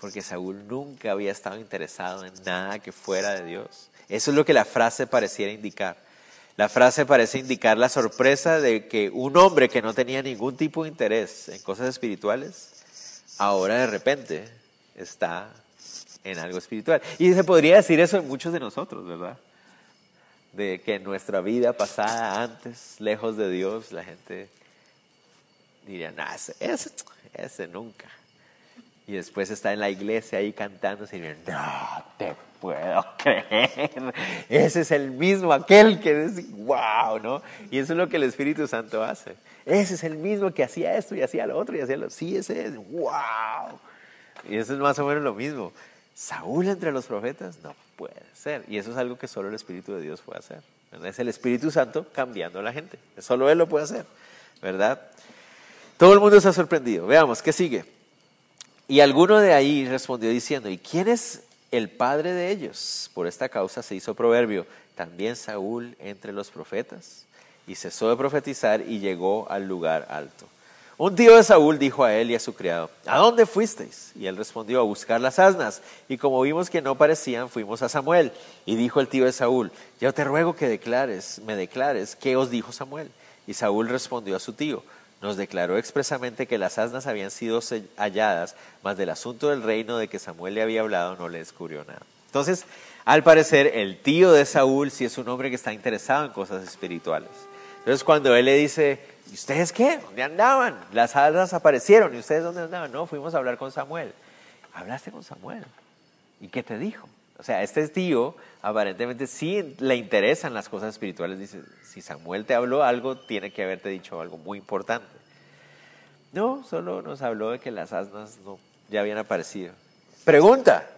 Porque Saúl nunca había estado interesado en nada que fuera de Dios. Eso es lo que la frase pareciera indicar. La frase parece indicar la sorpresa de que un hombre que no tenía ningún tipo de interés en cosas espirituales, ahora de repente está en algo espiritual. Y se podría decir eso en muchos de nosotros, ¿verdad? de que en nuestra vida pasada antes, lejos de Dios, la gente diría, no, ese, ese, nunca. Y después está en la iglesia ahí cantando y diría, no te puedo creer. Ese es el mismo, aquel que es, wow, ¿no? Y eso es lo que el Espíritu Santo hace. Ese es el mismo que hacía esto y hacía lo otro y hacía lo, sí, ese es, wow. Y eso es más o menos lo mismo. Saúl entre los profetas, no puede ser. Y eso es algo que solo el Espíritu de Dios puede hacer. Es el Espíritu Santo cambiando a la gente. Solo Él lo puede hacer, ¿verdad? Todo el mundo está sorprendido. Veamos, ¿qué sigue? Y alguno de ahí respondió diciendo, ¿y quién es el padre de ellos? Por esta causa se hizo proverbio, también Saúl entre los profetas. Y cesó de profetizar y llegó al lugar alto. Un tío de Saúl dijo a él y a su criado, ¿a dónde fuisteis? Y él respondió, a buscar las asnas. Y como vimos que no parecían, fuimos a Samuel. Y dijo el tío de Saúl, yo te ruego que declares, me declares, ¿qué os dijo Samuel? Y Saúl respondió a su tío, nos declaró expresamente que las asnas habían sido halladas, mas del asunto del reino de que Samuel le había hablado no le descubrió nada. Entonces, al parecer, el tío de Saúl sí es un hombre que está interesado en cosas espirituales. Entonces, cuando él le dice, ¿Y ustedes qué? ¿Dónde andaban? Las hadas aparecieron. ¿Y ustedes dónde andaban? No, fuimos a hablar con Samuel. Hablaste con Samuel. ¿Y qué te dijo? O sea, este tío aparentemente sí le interesan las cosas espirituales. Dice, si Samuel te habló algo, tiene que haberte dicho algo muy importante. No, solo nos habló de que las asnas no, ya habían aparecido. Pregunta,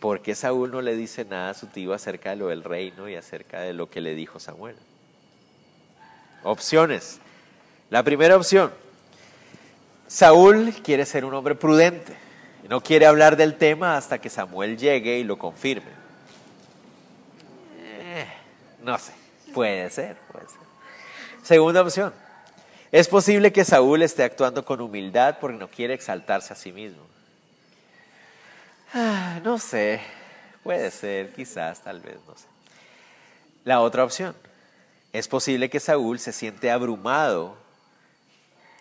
¿por qué Saúl no le dice nada a su tío acerca de lo del reino y acerca de lo que le dijo Samuel? Opciones. La primera opción, Saúl quiere ser un hombre prudente. No quiere hablar del tema hasta que Samuel llegue y lo confirme. Eh, no sé, puede ser, puede ser. Segunda opción, es posible que Saúl esté actuando con humildad porque no quiere exaltarse a sí mismo. Ah, no sé, puede ser, quizás, tal vez, no sé. La otra opción, es posible que Saúl se siente abrumado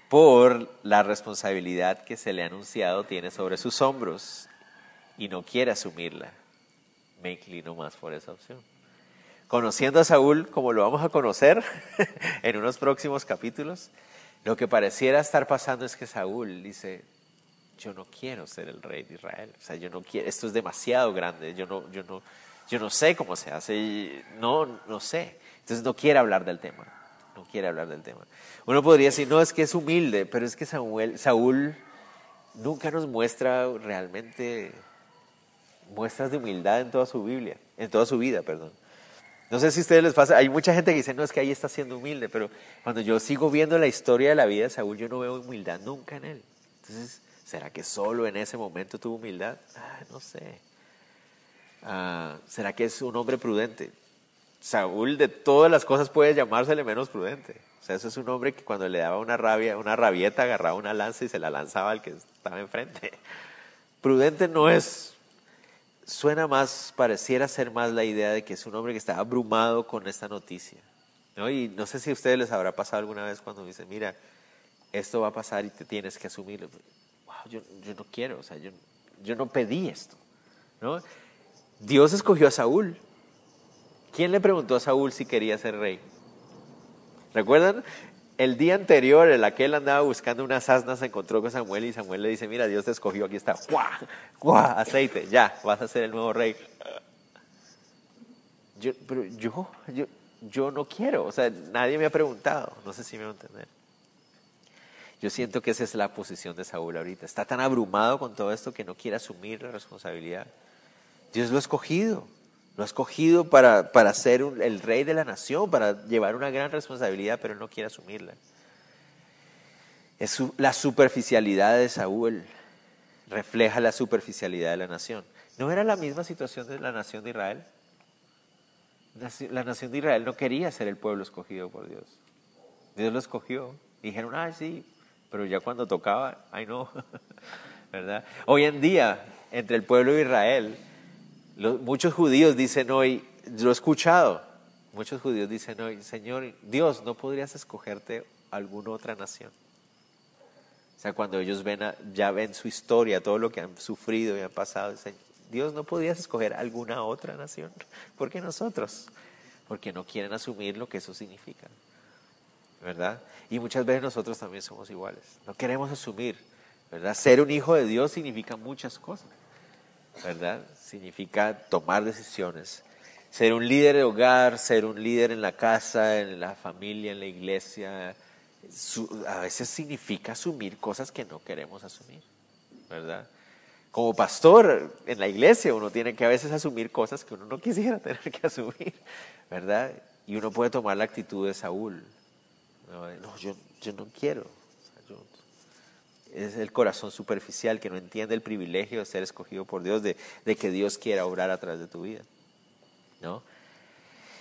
por la responsabilidad que se le ha anunciado tiene sobre sus hombros y no quiere asumirla. Me inclino más por esa opción. Conociendo a Saúl como lo vamos a conocer en unos próximos capítulos, lo que pareciera estar pasando es que Saúl dice, yo no quiero ser el rey de Israel, o sea, yo no quiero, esto es demasiado grande, yo no, yo no, yo no sé cómo se hace, no, no sé. Entonces no quiere hablar del tema, no quiere hablar del tema. Uno podría decir, no, es que es humilde, pero es que Samuel, Saúl nunca nos muestra realmente muestras de humildad en toda su Biblia, en toda su vida, perdón. No sé si a ustedes les pasa, hay mucha gente que dice, no, es que ahí está siendo humilde, pero cuando yo sigo viendo la historia de la vida de Saúl, yo no veo humildad nunca en él. Entonces, ¿será que solo en ese momento tuvo humildad? Ah, no sé. Ah, ¿Será que es un hombre prudente? Saúl de todas las cosas puede llamársele menos prudente. O sea, eso es un hombre que cuando le daba una rabia, una rabieta, agarraba una lanza y se la lanzaba al que estaba enfrente. Prudente no es suena más, pareciera ser más la idea de que es un hombre que está abrumado con esta noticia. ¿no? Y no sé si a ustedes les habrá pasado alguna vez cuando dicen, mira, esto va a pasar y te tienes que asumirlo. Wow, yo, yo, no quiero, o sea, yo, yo no pedí esto. ¿no? Dios escogió a Saúl. ¿Quién le preguntó a Saúl si quería ser rey? ¿Recuerdan? el día anterior, el aquel andaba buscando unas asnas, se encontró con Samuel y Samuel le dice, mira, Dios te escogió, aquí está, ¡guau! ¡guau! Aceite, ya, vas a ser el nuevo rey. Yo, pero yo, yo, yo no quiero, o sea, nadie me ha preguntado, no sé si me va a entender. Yo siento que esa es la posición de Saúl ahorita. Está tan abrumado con todo esto que no quiere asumir la responsabilidad. Dios lo ha escogido. Lo ha escogido para, para ser el rey de la nación, para llevar una gran responsabilidad, pero no quiere asumirla. Es la superficialidad de Saúl refleja la superficialidad de la nación. ¿No era la misma situación de la nación de Israel? La nación de Israel no quería ser el pueblo escogido por Dios. Dios lo escogió. Dijeron, ay, sí, pero ya cuando tocaba, ay, no. ¿Verdad? Hoy en día, entre el pueblo de Israel, muchos judíos dicen hoy, lo he escuchado, muchos judíos dicen hoy, Señor, Dios, ¿no podrías escogerte alguna otra nación? O sea, cuando ellos ven ya ven su historia, todo lo que han sufrido y han pasado, dicen, Dios, ¿no podrías escoger alguna otra nación? ¿Por qué nosotros? Porque no quieren asumir lo que eso significa. ¿Verdad? Y muchas veces nosotros también somos iguales. No queremos asumir, ¿verdad? Ser un hijo de Dios significa muchas cosas. ¿Verdad? Significa tomar decisiones. Ser un líder de hogar, ser un líder en la casa, en la familia, en la iglesia, a veces significa asumir cosas que no queremos asumir, ¿verdad? Como pastor en la iglesia uno tiene que a veces asumir cosas que uno no quisiera tener que asumir, ¿verdad? Y uno puede tomar la actitud de Saúl. No, yo, yo no quiero, es el corazón superficial que no entiende el privilegio de ser escogido por Dios, de, que Dios quiera obrar a través de tu vida. ¿no?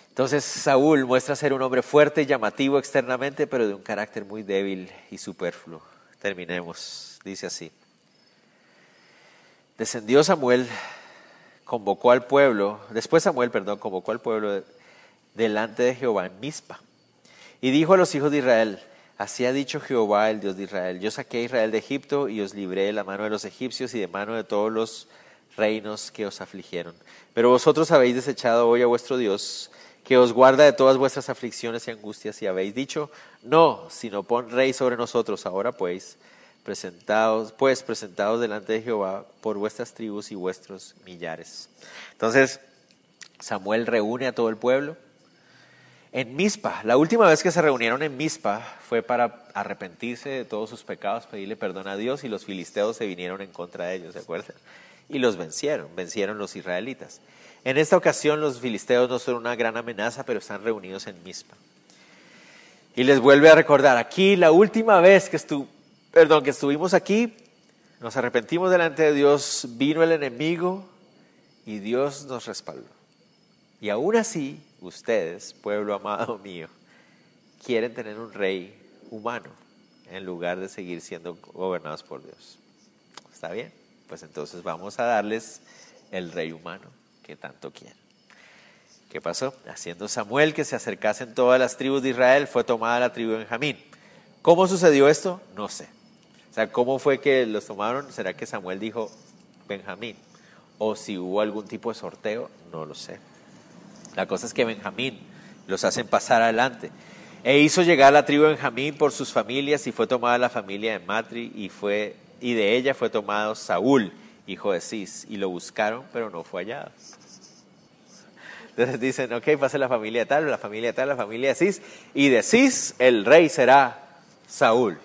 Entonces Saúl muestra ser un hombre fuerte y llamativo externamente, pero de un carácter muy débil y superfluo. Terminemos, dice así. Descendió Samuel, convocó al pueblo, después Samuel, perdón, convocó al pueblo delante de Jehová en Mizpa. Y dijo a los hijos de Israel, Así ha dicho Jehová, el Dios de Israel. Yo saqué a Israel de Egipto y os libré de la mano de los egipcios y de mano de todos los reinos que os afligieron. Pero vosotros habéis desechado hoy a vuestro Dios, que os guarda de todas vuestras aflicciones y angustias, y habéis dicho, no, sino pon rey sobre nosotros. Ahora pues, presentados, pues presentados delante de Jehová por vuestras tribus y vuestros millares. Entonces, Samuel reúne a todo el pueblo en Mispa, la última vez que se reunieron en Mispa fue para arrepentirse de todos sus pecados, pedirle perdón a Dios y los filisteos se vinieron en contra de ellos, ¿se acuerdan? Y los vencieron, vencieron los israelitas. En esta ocasión los filisteos no son una gran amenaza, pero están reunidos en Mispa. Y les vuelve a recordar, aquí la última vez que, estu perdón, que estuvimos aquí, nos arrepentimos delante de Dios, vino el enemigo y Dios nos respaldó. Y aún así ustedes, pueblo amado mío, quieren tener un rey humano en lugar de seguir siendo gobernados por Dios. ¿Está bien? Pues entonces vamos a darles el rey humano que tanto quieren. ¿Qué pasó? Haciendo Samuel que se acercasen todas las tribus de Israel, fue tomada la tribu de Benjamín. ¿Cómo sucedió esto? No sé. O sea, ¿cómo fue que los tomaron? ¿Será que Samuel dijo Benjamín? O si hubo algún tipo de sorteo, no lo sé. La cosa es que Benjamín los hacen pasar adelante. E hizo llegar la tribu Benjamín por sus familias y fue tomada la familia de Matri y, fue, y de ella fue tomado Saúl, hijo de Cis, y lo buscaron, pero no fue hallado. Entonces dicen, ok, pase la familia tal, la familia tal, la familia de Cis, y de Cis el rey será Saúl.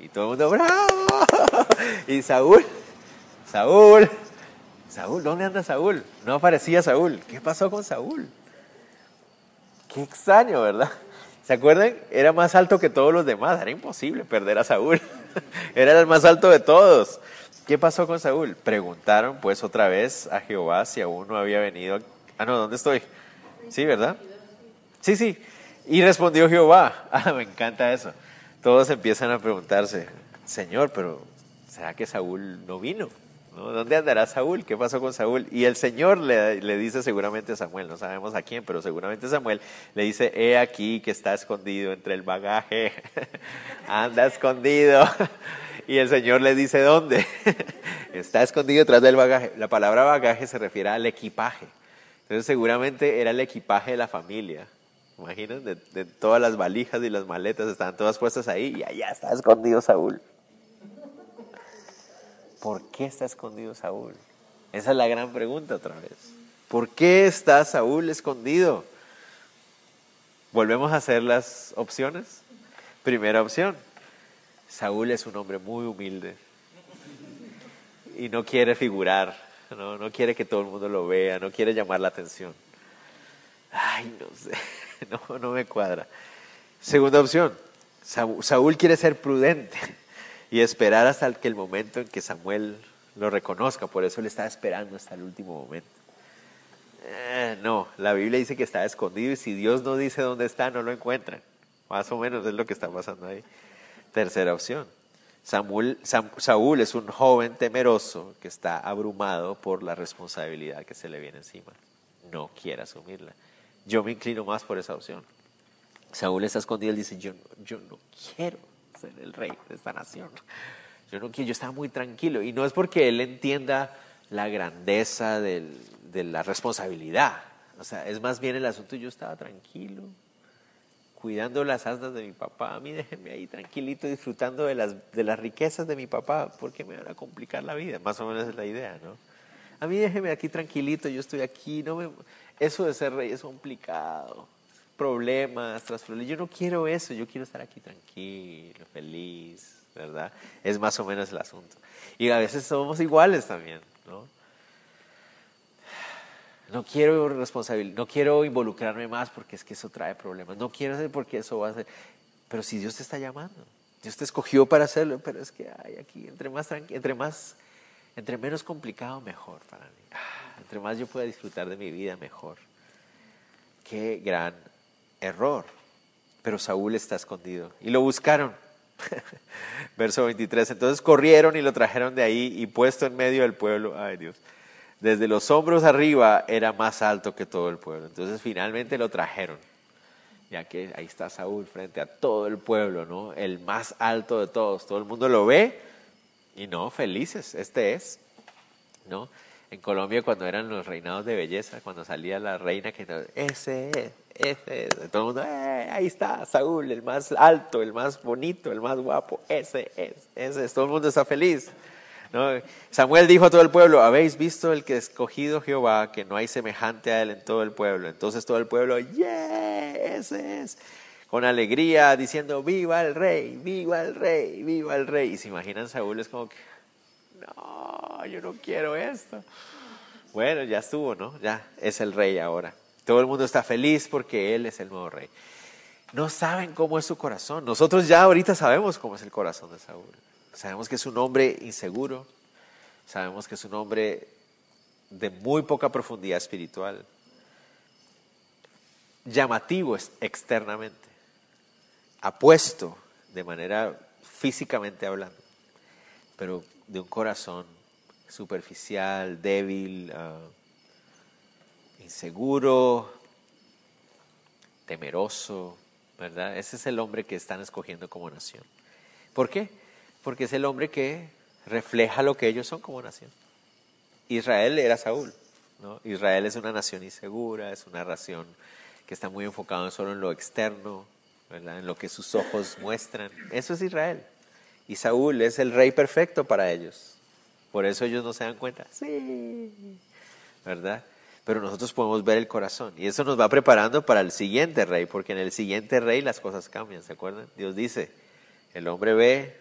Y todo el mundo, bravo. y Saúl, Saúl, Saúl, ¿dónde anda Saúl? No aparecía Saúl. ¿Qué pasó con Saúl? Qué extraño, ¿verdad? ¿Se acuerdan? Era más alto que todos los demás. Era imposible perder a Saúl. Era el más alto de todos. ¿Qué pasó con Saúl? Preguntaron pues otra vez a Jehová si aún no había venido. Ah, no, ¿dónde estoy? Sí, ¿verdad? Sí, sí. Y respondió Jehová. Ah, me encanta eso. Todos empiezan a preguntarse, Señor, pero ¿será que Saúl no vino? ¿Dónde andará Saúl? ¿Qué pasó con Saúl? Y el Señor le, le, dice seguramente a Samuel, no sabemos a quién, pero seguramente Samuel le dice, he aquí que está escondido entre el bagaje, anda escondido. Y el Señor le dice, ¿dónde? está escondido detrás del bagaje. La palabra bagaje se refiere al equipaje. Entonces seguramente era el equipaje de la familia. Imaginan, de, de todas las valijas y las maletas estaban todas puestas ahí y allá está escondido Saúl. ¿Por qué está escondido Saúl? Esa es la gran pregunta otra vez. ¿Por qué está Saúl escondido? Volvemos a hacer las opciones. Primera opción, Saúl es un hombre muy humilde y no quiere figurar, no, no quiere que todo el mundo lo vea, no quiere llamar la atención. Ay, no sé, no, no me cuadra. Segunda opción, Saúl quiere ser prudente y esperar hasta que el momento en que Samuel lo reconozca. Por eso él estaba esperando hasta el último momento. Eh, no, la Biblia dice que está escondido y si Dios no dice dónde está, no lo encuentran. Más o menos es lo que está pasando ahí. Tercera opción. Samuel, Saúl es un joven temeroso que está abrumado por la responsabilidad que se le viene encima. No quiere asumirla. Yo me inclino más por esa opción. Saúl está escondido y dice, yo, yo no quiero ser el rey de esta nación. Yo no yo estaba muy tranquilo. Y no es porque él entienda la grandeza de la responsabilidad. O sea, es más bien el asunto, yo estaba tranquilo, cuidando las asnas de mi papá. A mí déjenme ahí tranquilito, disfrutando de las, de las riquezas de mi papá, porque me van a complicar la vida. Más o menos es la idea, ¿no? A mí déjenme aquí tranquilito, yo estoy aquí. No me, eso de ser rey es complicado problemas tras problemas. Yo no quiero eso, yo quiero estar aquí tranquilo, feliz, ¿verdad? Es más o menos el asunto. Y a veces somos iguales también, ¿no? No quiero responsabilidad, no quiero involucrarme más porque es que eso trae problemas. No quiero hacer porque eso va a ser. Pero si Dios te está llamando, Dios te escogió para hacerlo, pero es que hay aquí, entre más, entre más, entre menos complicado, mejor para mí. Ah, entre más yo pueda disfrutar de mi vida, mejor. Qué gran error. Pero Saúl está escondido. Y lo buscaron. Verso 23. Entonces corrieron y lo trajeron de ahí y puesto en medio del pueblo. Ay Dios. Desde los hombros arriba era más alto que todo el pueblo. Entonces finalmente lo trajeron. Ya que ahí está Saúl frente a todo el pueblo, ¿no? El más alto de todos. Todo el mundo lo ve y no, felices. Este es, ¿no? En Colombia cuando eran los reinados de belleza, cuando salía la reina que ese es, ese es, todo el mundo, eh, ahí está Saúl, el más alto, el más bonito, el más guapo, ese es, ese es, todo el mundo está feliz. Samuel dijo a todo el pueblo, ¿habéis visto el que escogido Jehová, que no hay semejante a él en todo el pueblo? Entonces todo el pueblo, yeah, ese es, con alegría, diciendo, viva el rey, viva el rey, viva el rey. Y se imaginan Saúl es como que, no, yo no quiero esto. Bueno, ya estuvo, ¿no? Ya es el rey ahora. Todo el mundo está feliz porque él es el nuevo rey. No saben cómo es su corazón. Nosotros ya ahorita sabemos cómo es el corazón de Saúl. Sabemos que es un hombre inseguro. Sabemos que es un hombre de muy poca profundidad espiritual. Llamativo externamente. Apuesto de manera físicamente hablando. Pero de un corazón superficial, débil, ah, inseguro, temeroso, ¿verdad? Ese es el hombre que están escogiendo como nación. ¿Por qué? Porque es el hombre que refleja lo que ellos son como nación. Israel era Saúl, ¿no? Israel es una nación insegura, es una nación que está muy enfocada solo en lo externo, ¿verdad? En lo que sus ojos muestran. Eso es Israel. Y Saúl es el rey perfecto para ellos. Por eso ellos no se dan cuenta. Sí, ¿verdad? Pero nosotros podemos ver el corazón. Y eso nos va preparando para el siguiente rey, porque en el siguiente rey las cosas cambian, ¿se acuerdan? Dios dice, el hombre ve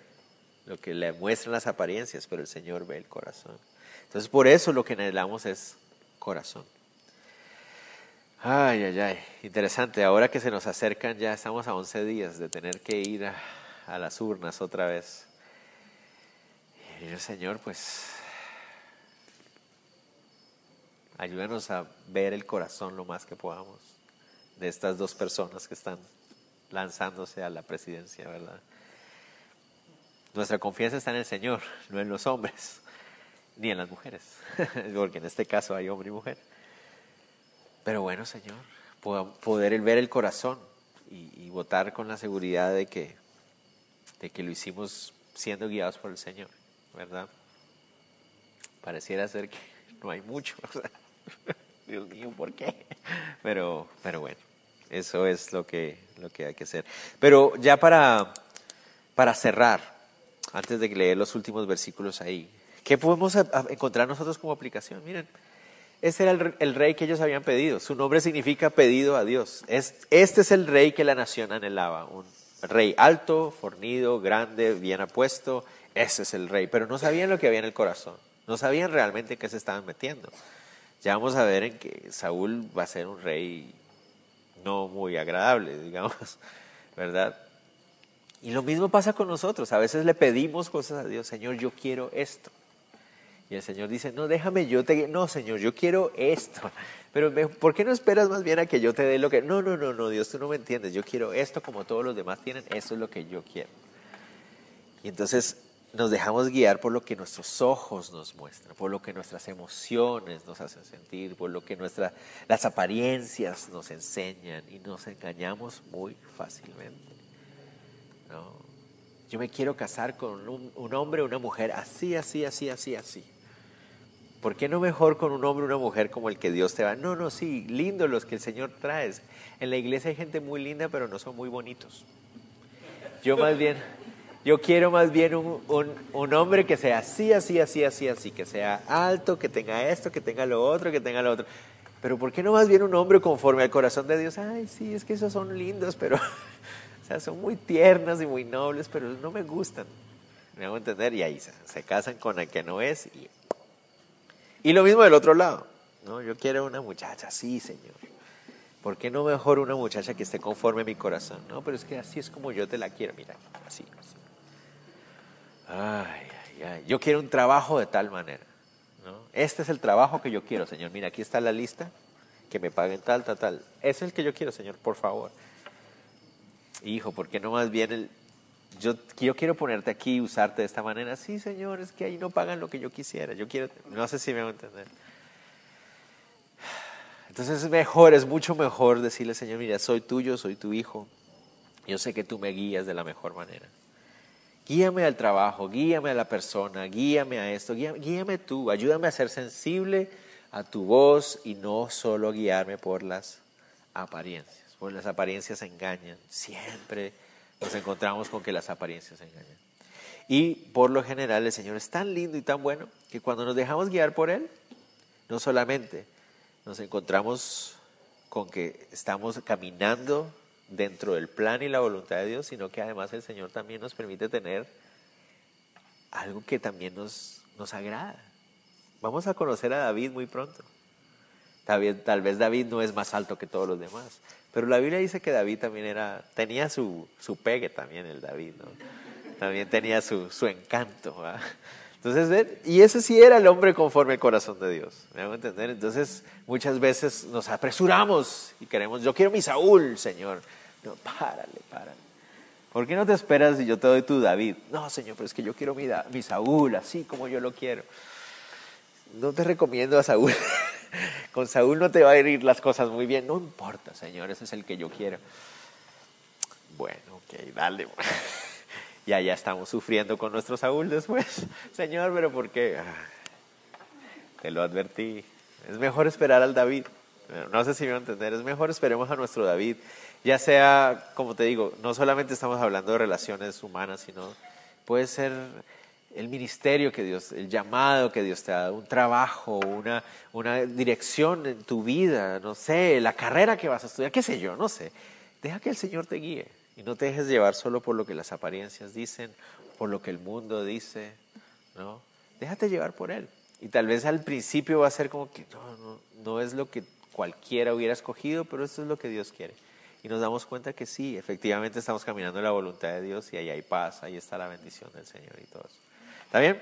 lo que le muestran las apariencias, pero el Señor ve el corazón. Entonces por eso lo que anhelamos es corazón. Ay, ay, ay, interesante. Ahora que se nos acercan, ya estamos a 11 días de tener que ir a, a las urnas otra vez. Y Señor, pues, ayúdanos a ver el corazón lo más que podamos de estas dos personas que están lanzándose a la presidencia, ¿verdad? Nuestra confianza está en el Señor, no en los hombres, ni en las mujeres, porque en este caso hay hombre y mujer. Pero bueno, Señor, poder ver el corazón y, votar con la seguridad de que, de que lo hicimos siendo guiados por el Señor, ¿verdad? Pareciera ser que no hay mucho. Dios mío, ¿por qué? Pero, pero bueno, eso es lo que, lo que hay que hacer. Pero ya para, para cerrar, antes de leer los últimos versículos ahí, ¿qué podemos encontrar nosotros como aplicación? Miren, ese era el, rey que ellos habían pedido. Su nombre significa pedido a Dios. este es el rey que la nación anhelaba. Un rey alto, fornido, grande, bien apuesto. Ese es el rey. Pero no sabían lo que había en el corazón. No sabían realmente qué se estaban metiendo. Ya vamos a ver en que Saúl va a ser un rey no muy agradable, digamos, ¿verdad? Y lo mismo pasa con nosotros. A veces le pedimos cosas a Dios, Señor, yo quiero esto. Y el Señor dice, no, déjame, yo te... No, Señor, yo quiero esto. Pero ¿por qué no esperas más bien a que yo te dé lo que... No, no, no, no, Dios, tú no me entiendes. Yo quiero esto como todos los demás tienen. Eso es lo que yo quiero. Y entonces nos dejamos guiar por lo que nuestros ojos nos muestran, por lo que nuestras emociones nos hacen sentir, por lo que nuestra, las apariencias nos enseñan y nos engañamos muy fácilmente. Yo me quiero casar con un, un hombre o una mujer así, así, así, así, así. ¿Por qué no mejor con un hombre o una mujer como el que Dios te va? No, no, sí, lindo los que el Señor trae. En la iglesia hay gente muy linda, pero no son muy bonitos. Yo más bien, yo quiero más bien un, un, un, hombre que sea así, así, así, así, así, que sea alto, que tenga esto, que tenga lo otro, que tenga lo otro. Pero ¿por qué no más bien un hombre conforme al corazón de Dios? Ay, sí, es que esos son lindos, pero, o sea, son muy tiernos y muy nobles, pero no me gustan. Me hago entender y ahí se, se casan con el que no es y y lo mismo del otro lado. ¿no? Yo quiero una muchacha, sí, Señor. ¿Por qué no mejor una muchacha que esté conforme a mi corazón? No, pero es que así es como yo te la quiero, mira, así, así. Ay, ay, ay. Yo quiero un trabajo de tal manera. ¿no? Este es el trabajo que yo quiero, Señor. Mira, aquí está la lista, que me paguen tal, tal, tal. Es el que yo quiero, Señor, por favor. Hijo, ¿por qué no más bien el, yo, quiero ponerte aquí y usarte de esta manera. Sí, Señor, es que ahí no pagan lo que yo quisiera. Yo quiero, no sé si me van a entender. Entonces es mejor, es mucho mejor decirle, Señor, mira, soy tuyo, soy tu hijo. Yo sé que tú me guías de la mejor manera. Guíame al trabajo, guíame a la persona, guíame a esto, guíame, tú, ayúdame a ser sensible a tu voz y no solo guiarme por las apariencias, porque las apariencias engañan, siempre nos encontramos con que las apariencias engañan. Y por lo general el Señor es tan lindo y tan bueno que cuando nos dejamos guiar por Él, no solamente nos encontramos con que estamos caminando dentro del plan y la voluntad de Dios, sino que además el Señor también nos permite tener algo que también nos, nos agrada. Vamos a conocer a David muy pronto. Tal vez, tal vez David no es más alto que todos los demás, pero la Biblia dice que David también era, tenía su, su pegue también el David, ¿no? También tenía su, su encanto, Entonces, y ese sí era el hombre conforme al corazón de Dios, ¿me? Entonces, muchas veces nos apresuramos y queremos, yo quiero mi Saúl, Señor. No, párale, párale. ¿Por qué no te esperas si yo te doy tu David? No, Señor, pero es que yo quiero mi, mi Saúl, así como yo lo quiero. No te recomiendo a Saúl. Con Saúl no te va a ir las cosas muy bien. No importa, Señor, ese es el que yo quiero. Bueno, ok, dale. ya, ya estamos sufriendo con nuestro Saúl después. Señor, pero ¿por qué? Ah, te lo advertí. Es mejor esperar al David. No sé si me van a entender. Es mejor esperemos a nuestro David. Ya sea, como te digo, no solamente estamos hablando de relaciones humanas, sino puede ser el ministerio que Dios, el llamado que Dios te ha dado, un trabajo, una, una dirección en tu vida, no sé, la carrera que vas a estudiar, qué sé yo, no sé. Deja que el Señor te guíe. Y no te dejes llevar solo por lo que las apariencias dicen, por lo que el mundo dice, ¿no? Déjate llevar por Él. Y tal vez al principio va a ser como que no, no, no es lo que cualquiera hubiera escogido, pero esto es lo que Dios quiere. Y nos damos cuenta que sí, efectivamente estamos caminando en la voluntad de Dios y ahí hay paz, ahí está la bendición del Señor y todo eso. ¿Está bien?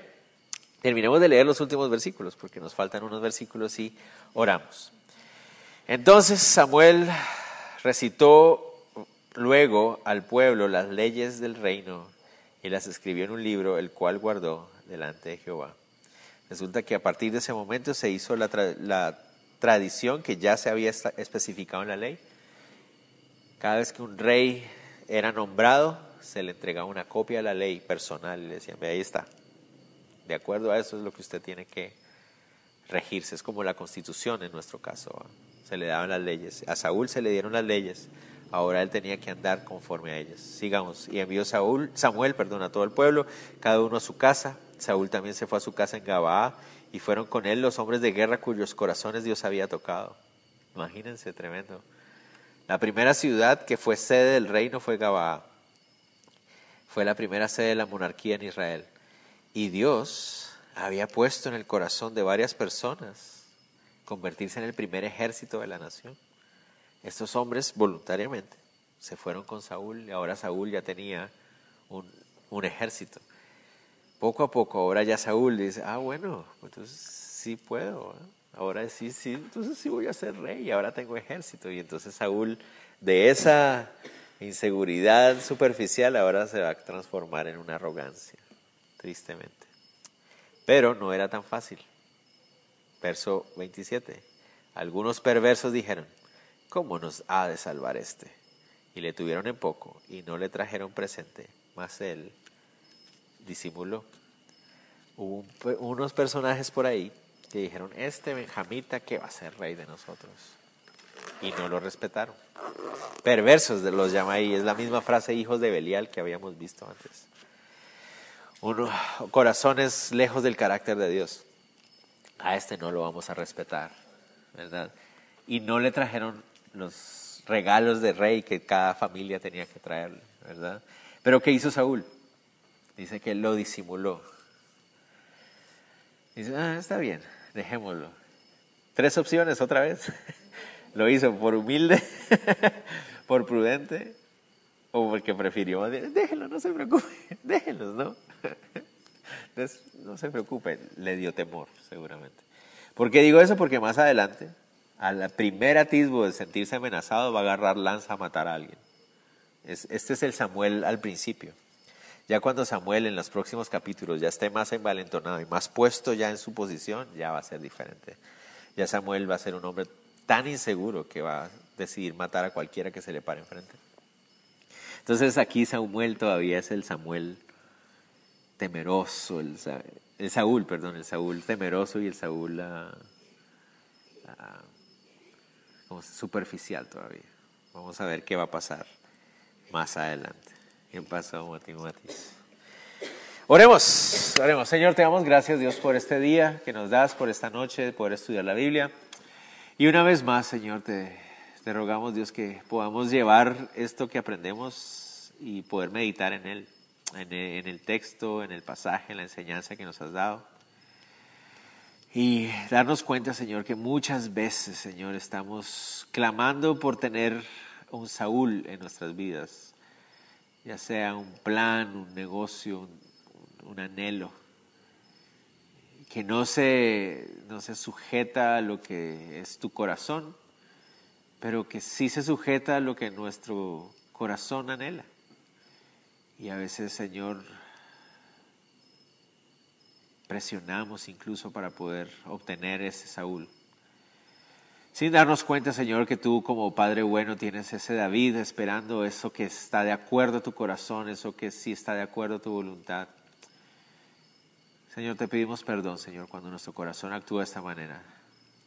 Terminemos de leer los últimos versículos porque nos faltan unos versículos y oramos. Entonces Samuel recitó luego al pueblo las leyes del reino y las escribió en un libro, el cual guardó delante de Jehová. Resulta que a partir de ese momento se hizo la, tradición que ya se había especificado en la ley. Cada vez que un rey era nombrado, se le entregaba una copia de la ley personal y le decían, ahí está. De acuerdo a eso es lo que usted tiene que regirse. Es como la constitución en nuestro caso. Se le daban las leyes. A Saúl se le dieron las leyes Ahora él tenía que andar conforme a ellas. Sigamos. Y envió Saúl, Samuel, perdón, a todo el pueblo, cada uno a su casa. Saúl también se fue a su casa en Gabaa y fueron con él los hombres de guerra cuyos corazones Dios había tocado. Imagínense, tremendo. La primera ciudad que fue sede del reino fue Gabaa. Fue la primera sede de la monarquía en Israel. Y Dios había puesto en el corazón de varias personas convertirse en el primer ejército de la nación. Estos hombres voluntariamente se fueron con Saúl y ahora Saúl ya tenía un, ejército. Poco a poco, ahora ya Saúl dice, ah, bueno, entonces sí puedo, ¿eh? ahora sí, sí, entonces sí voy a ser rey ahora tengo ejército. Y entonces Saúl, de esa inseguridad superficial, ahora se va a transformar en una arrogancia, tristemente. Pero no era tan fácil. Verso 27. Algunos perversos dijeron, ¿cómo nos ha de salvar este? Y le tuvieron en poco y no le trajeron presente, mas él disimuló. Hubo unos personajes por ahí que dijeron, este Benjamita que va a ser rey de nosotros. Y no lo respetaron. Perversos los llama ahí, es la misma frase hijos de Belial que habíamos visto antes. Uno, corazones lejos del carácter de Dios. A este no lo vamos a respetar, ¿verdad? Y no le trajeron los regalos de rey que cada familia tenía que traerle, ¿verdad? Pero ¿qué hizo Saúl? Dice que lo disimuló. Dice, ah, está bien, dejémoslo. Tres opciones otra vez. lo hizo por humilde, por prudente, o porque prefirió, déjenlo, no se preocupe, déjenlos, ¿no? no se preocupe, le dio temor, seguramente. ¿Por qué digo eso? Porque más adelante al primer atisbo de sentirse amenazado va a agarrar lanza a matar a alguien. este es el Samuel al principio. Ya cuando Samuel en los próximos capítulos ya esté más envalentonado y más puesto ya en su posición, ya va a ser diferente. Ya Samuel va a ser un hombre tan inseguro que va a decidir matar a cualquiera que se le pare enfrente. Entonces aquí Samuel todavía es el Samuel temeroso, el, Saúl, perdón, el Saúl temeroso y el Saúl ah, ah, superficial todavía. Vamos a ver qué va a pasar más adelante. ¿Qué pasa, Matis? Oremos, oremos. Señor, te damos gracias, Dios, por este día que nos das, por esta noche, de poder estudiar la Biblia. Y una vez más, Señor, te rogamos, Dios, que podamos llevar esto que aprendemos y poder meditar en él, en el texto, en el pasaje, en la enseñanza que nos has dado. Y darnos cuenta, Señor, que muchas veces, Señor, estamos clamando por tener un Saúl en nuestras vidas, ya sea un plan, un negocio, un, anhelo, que no se, no se sujeta a lo que es tu corazón, pero que sí se sujeta a lo que nuestro corazón anhela. Y a veces, Señor, presionamos incluso para poder obtener ese Saúl. Sin darnos cuenta, Señor, que tú como Padre bueno tienes ese David esperando eso que está de acuerdo a tu corazón, eso que sí está de acuerdo a tu voluntad. Señor, te pedimos perdón, Señor, cuando nuestro corazón actúa de esta manera.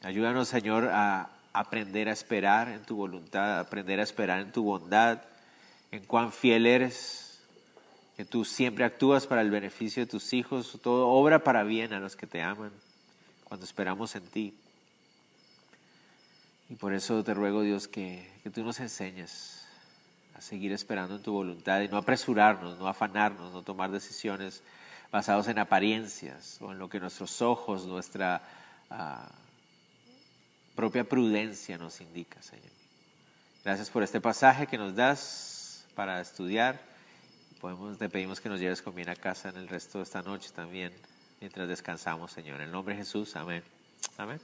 Ayúdanos, Señor, a aprender a esperar en tu voluntad, a aprender a esperar en tu bondad, en cuán fiel eres, que tú siempre actúas para el beneficio de tus hijos, todo obra para bien a los que te aman, cuando esperamos en ti. Y por eso te ruego, Dios, que, que tú nos enseñes a seguir esperando en tu voluntad y no apresurarnos, no afanarnos, no tomar decisiones basados en apariencias o en lo que nuestros ojos, nuestra ah, propia prudencia nos indica, Señor. Gracias por este pasaje que nos das para estudiar. Podemos, te pedimos que nos lleves con bien a casa en el resto de esta noche también, mientras descansamos, Señor. En el nombre de Jesús, amén. Amén.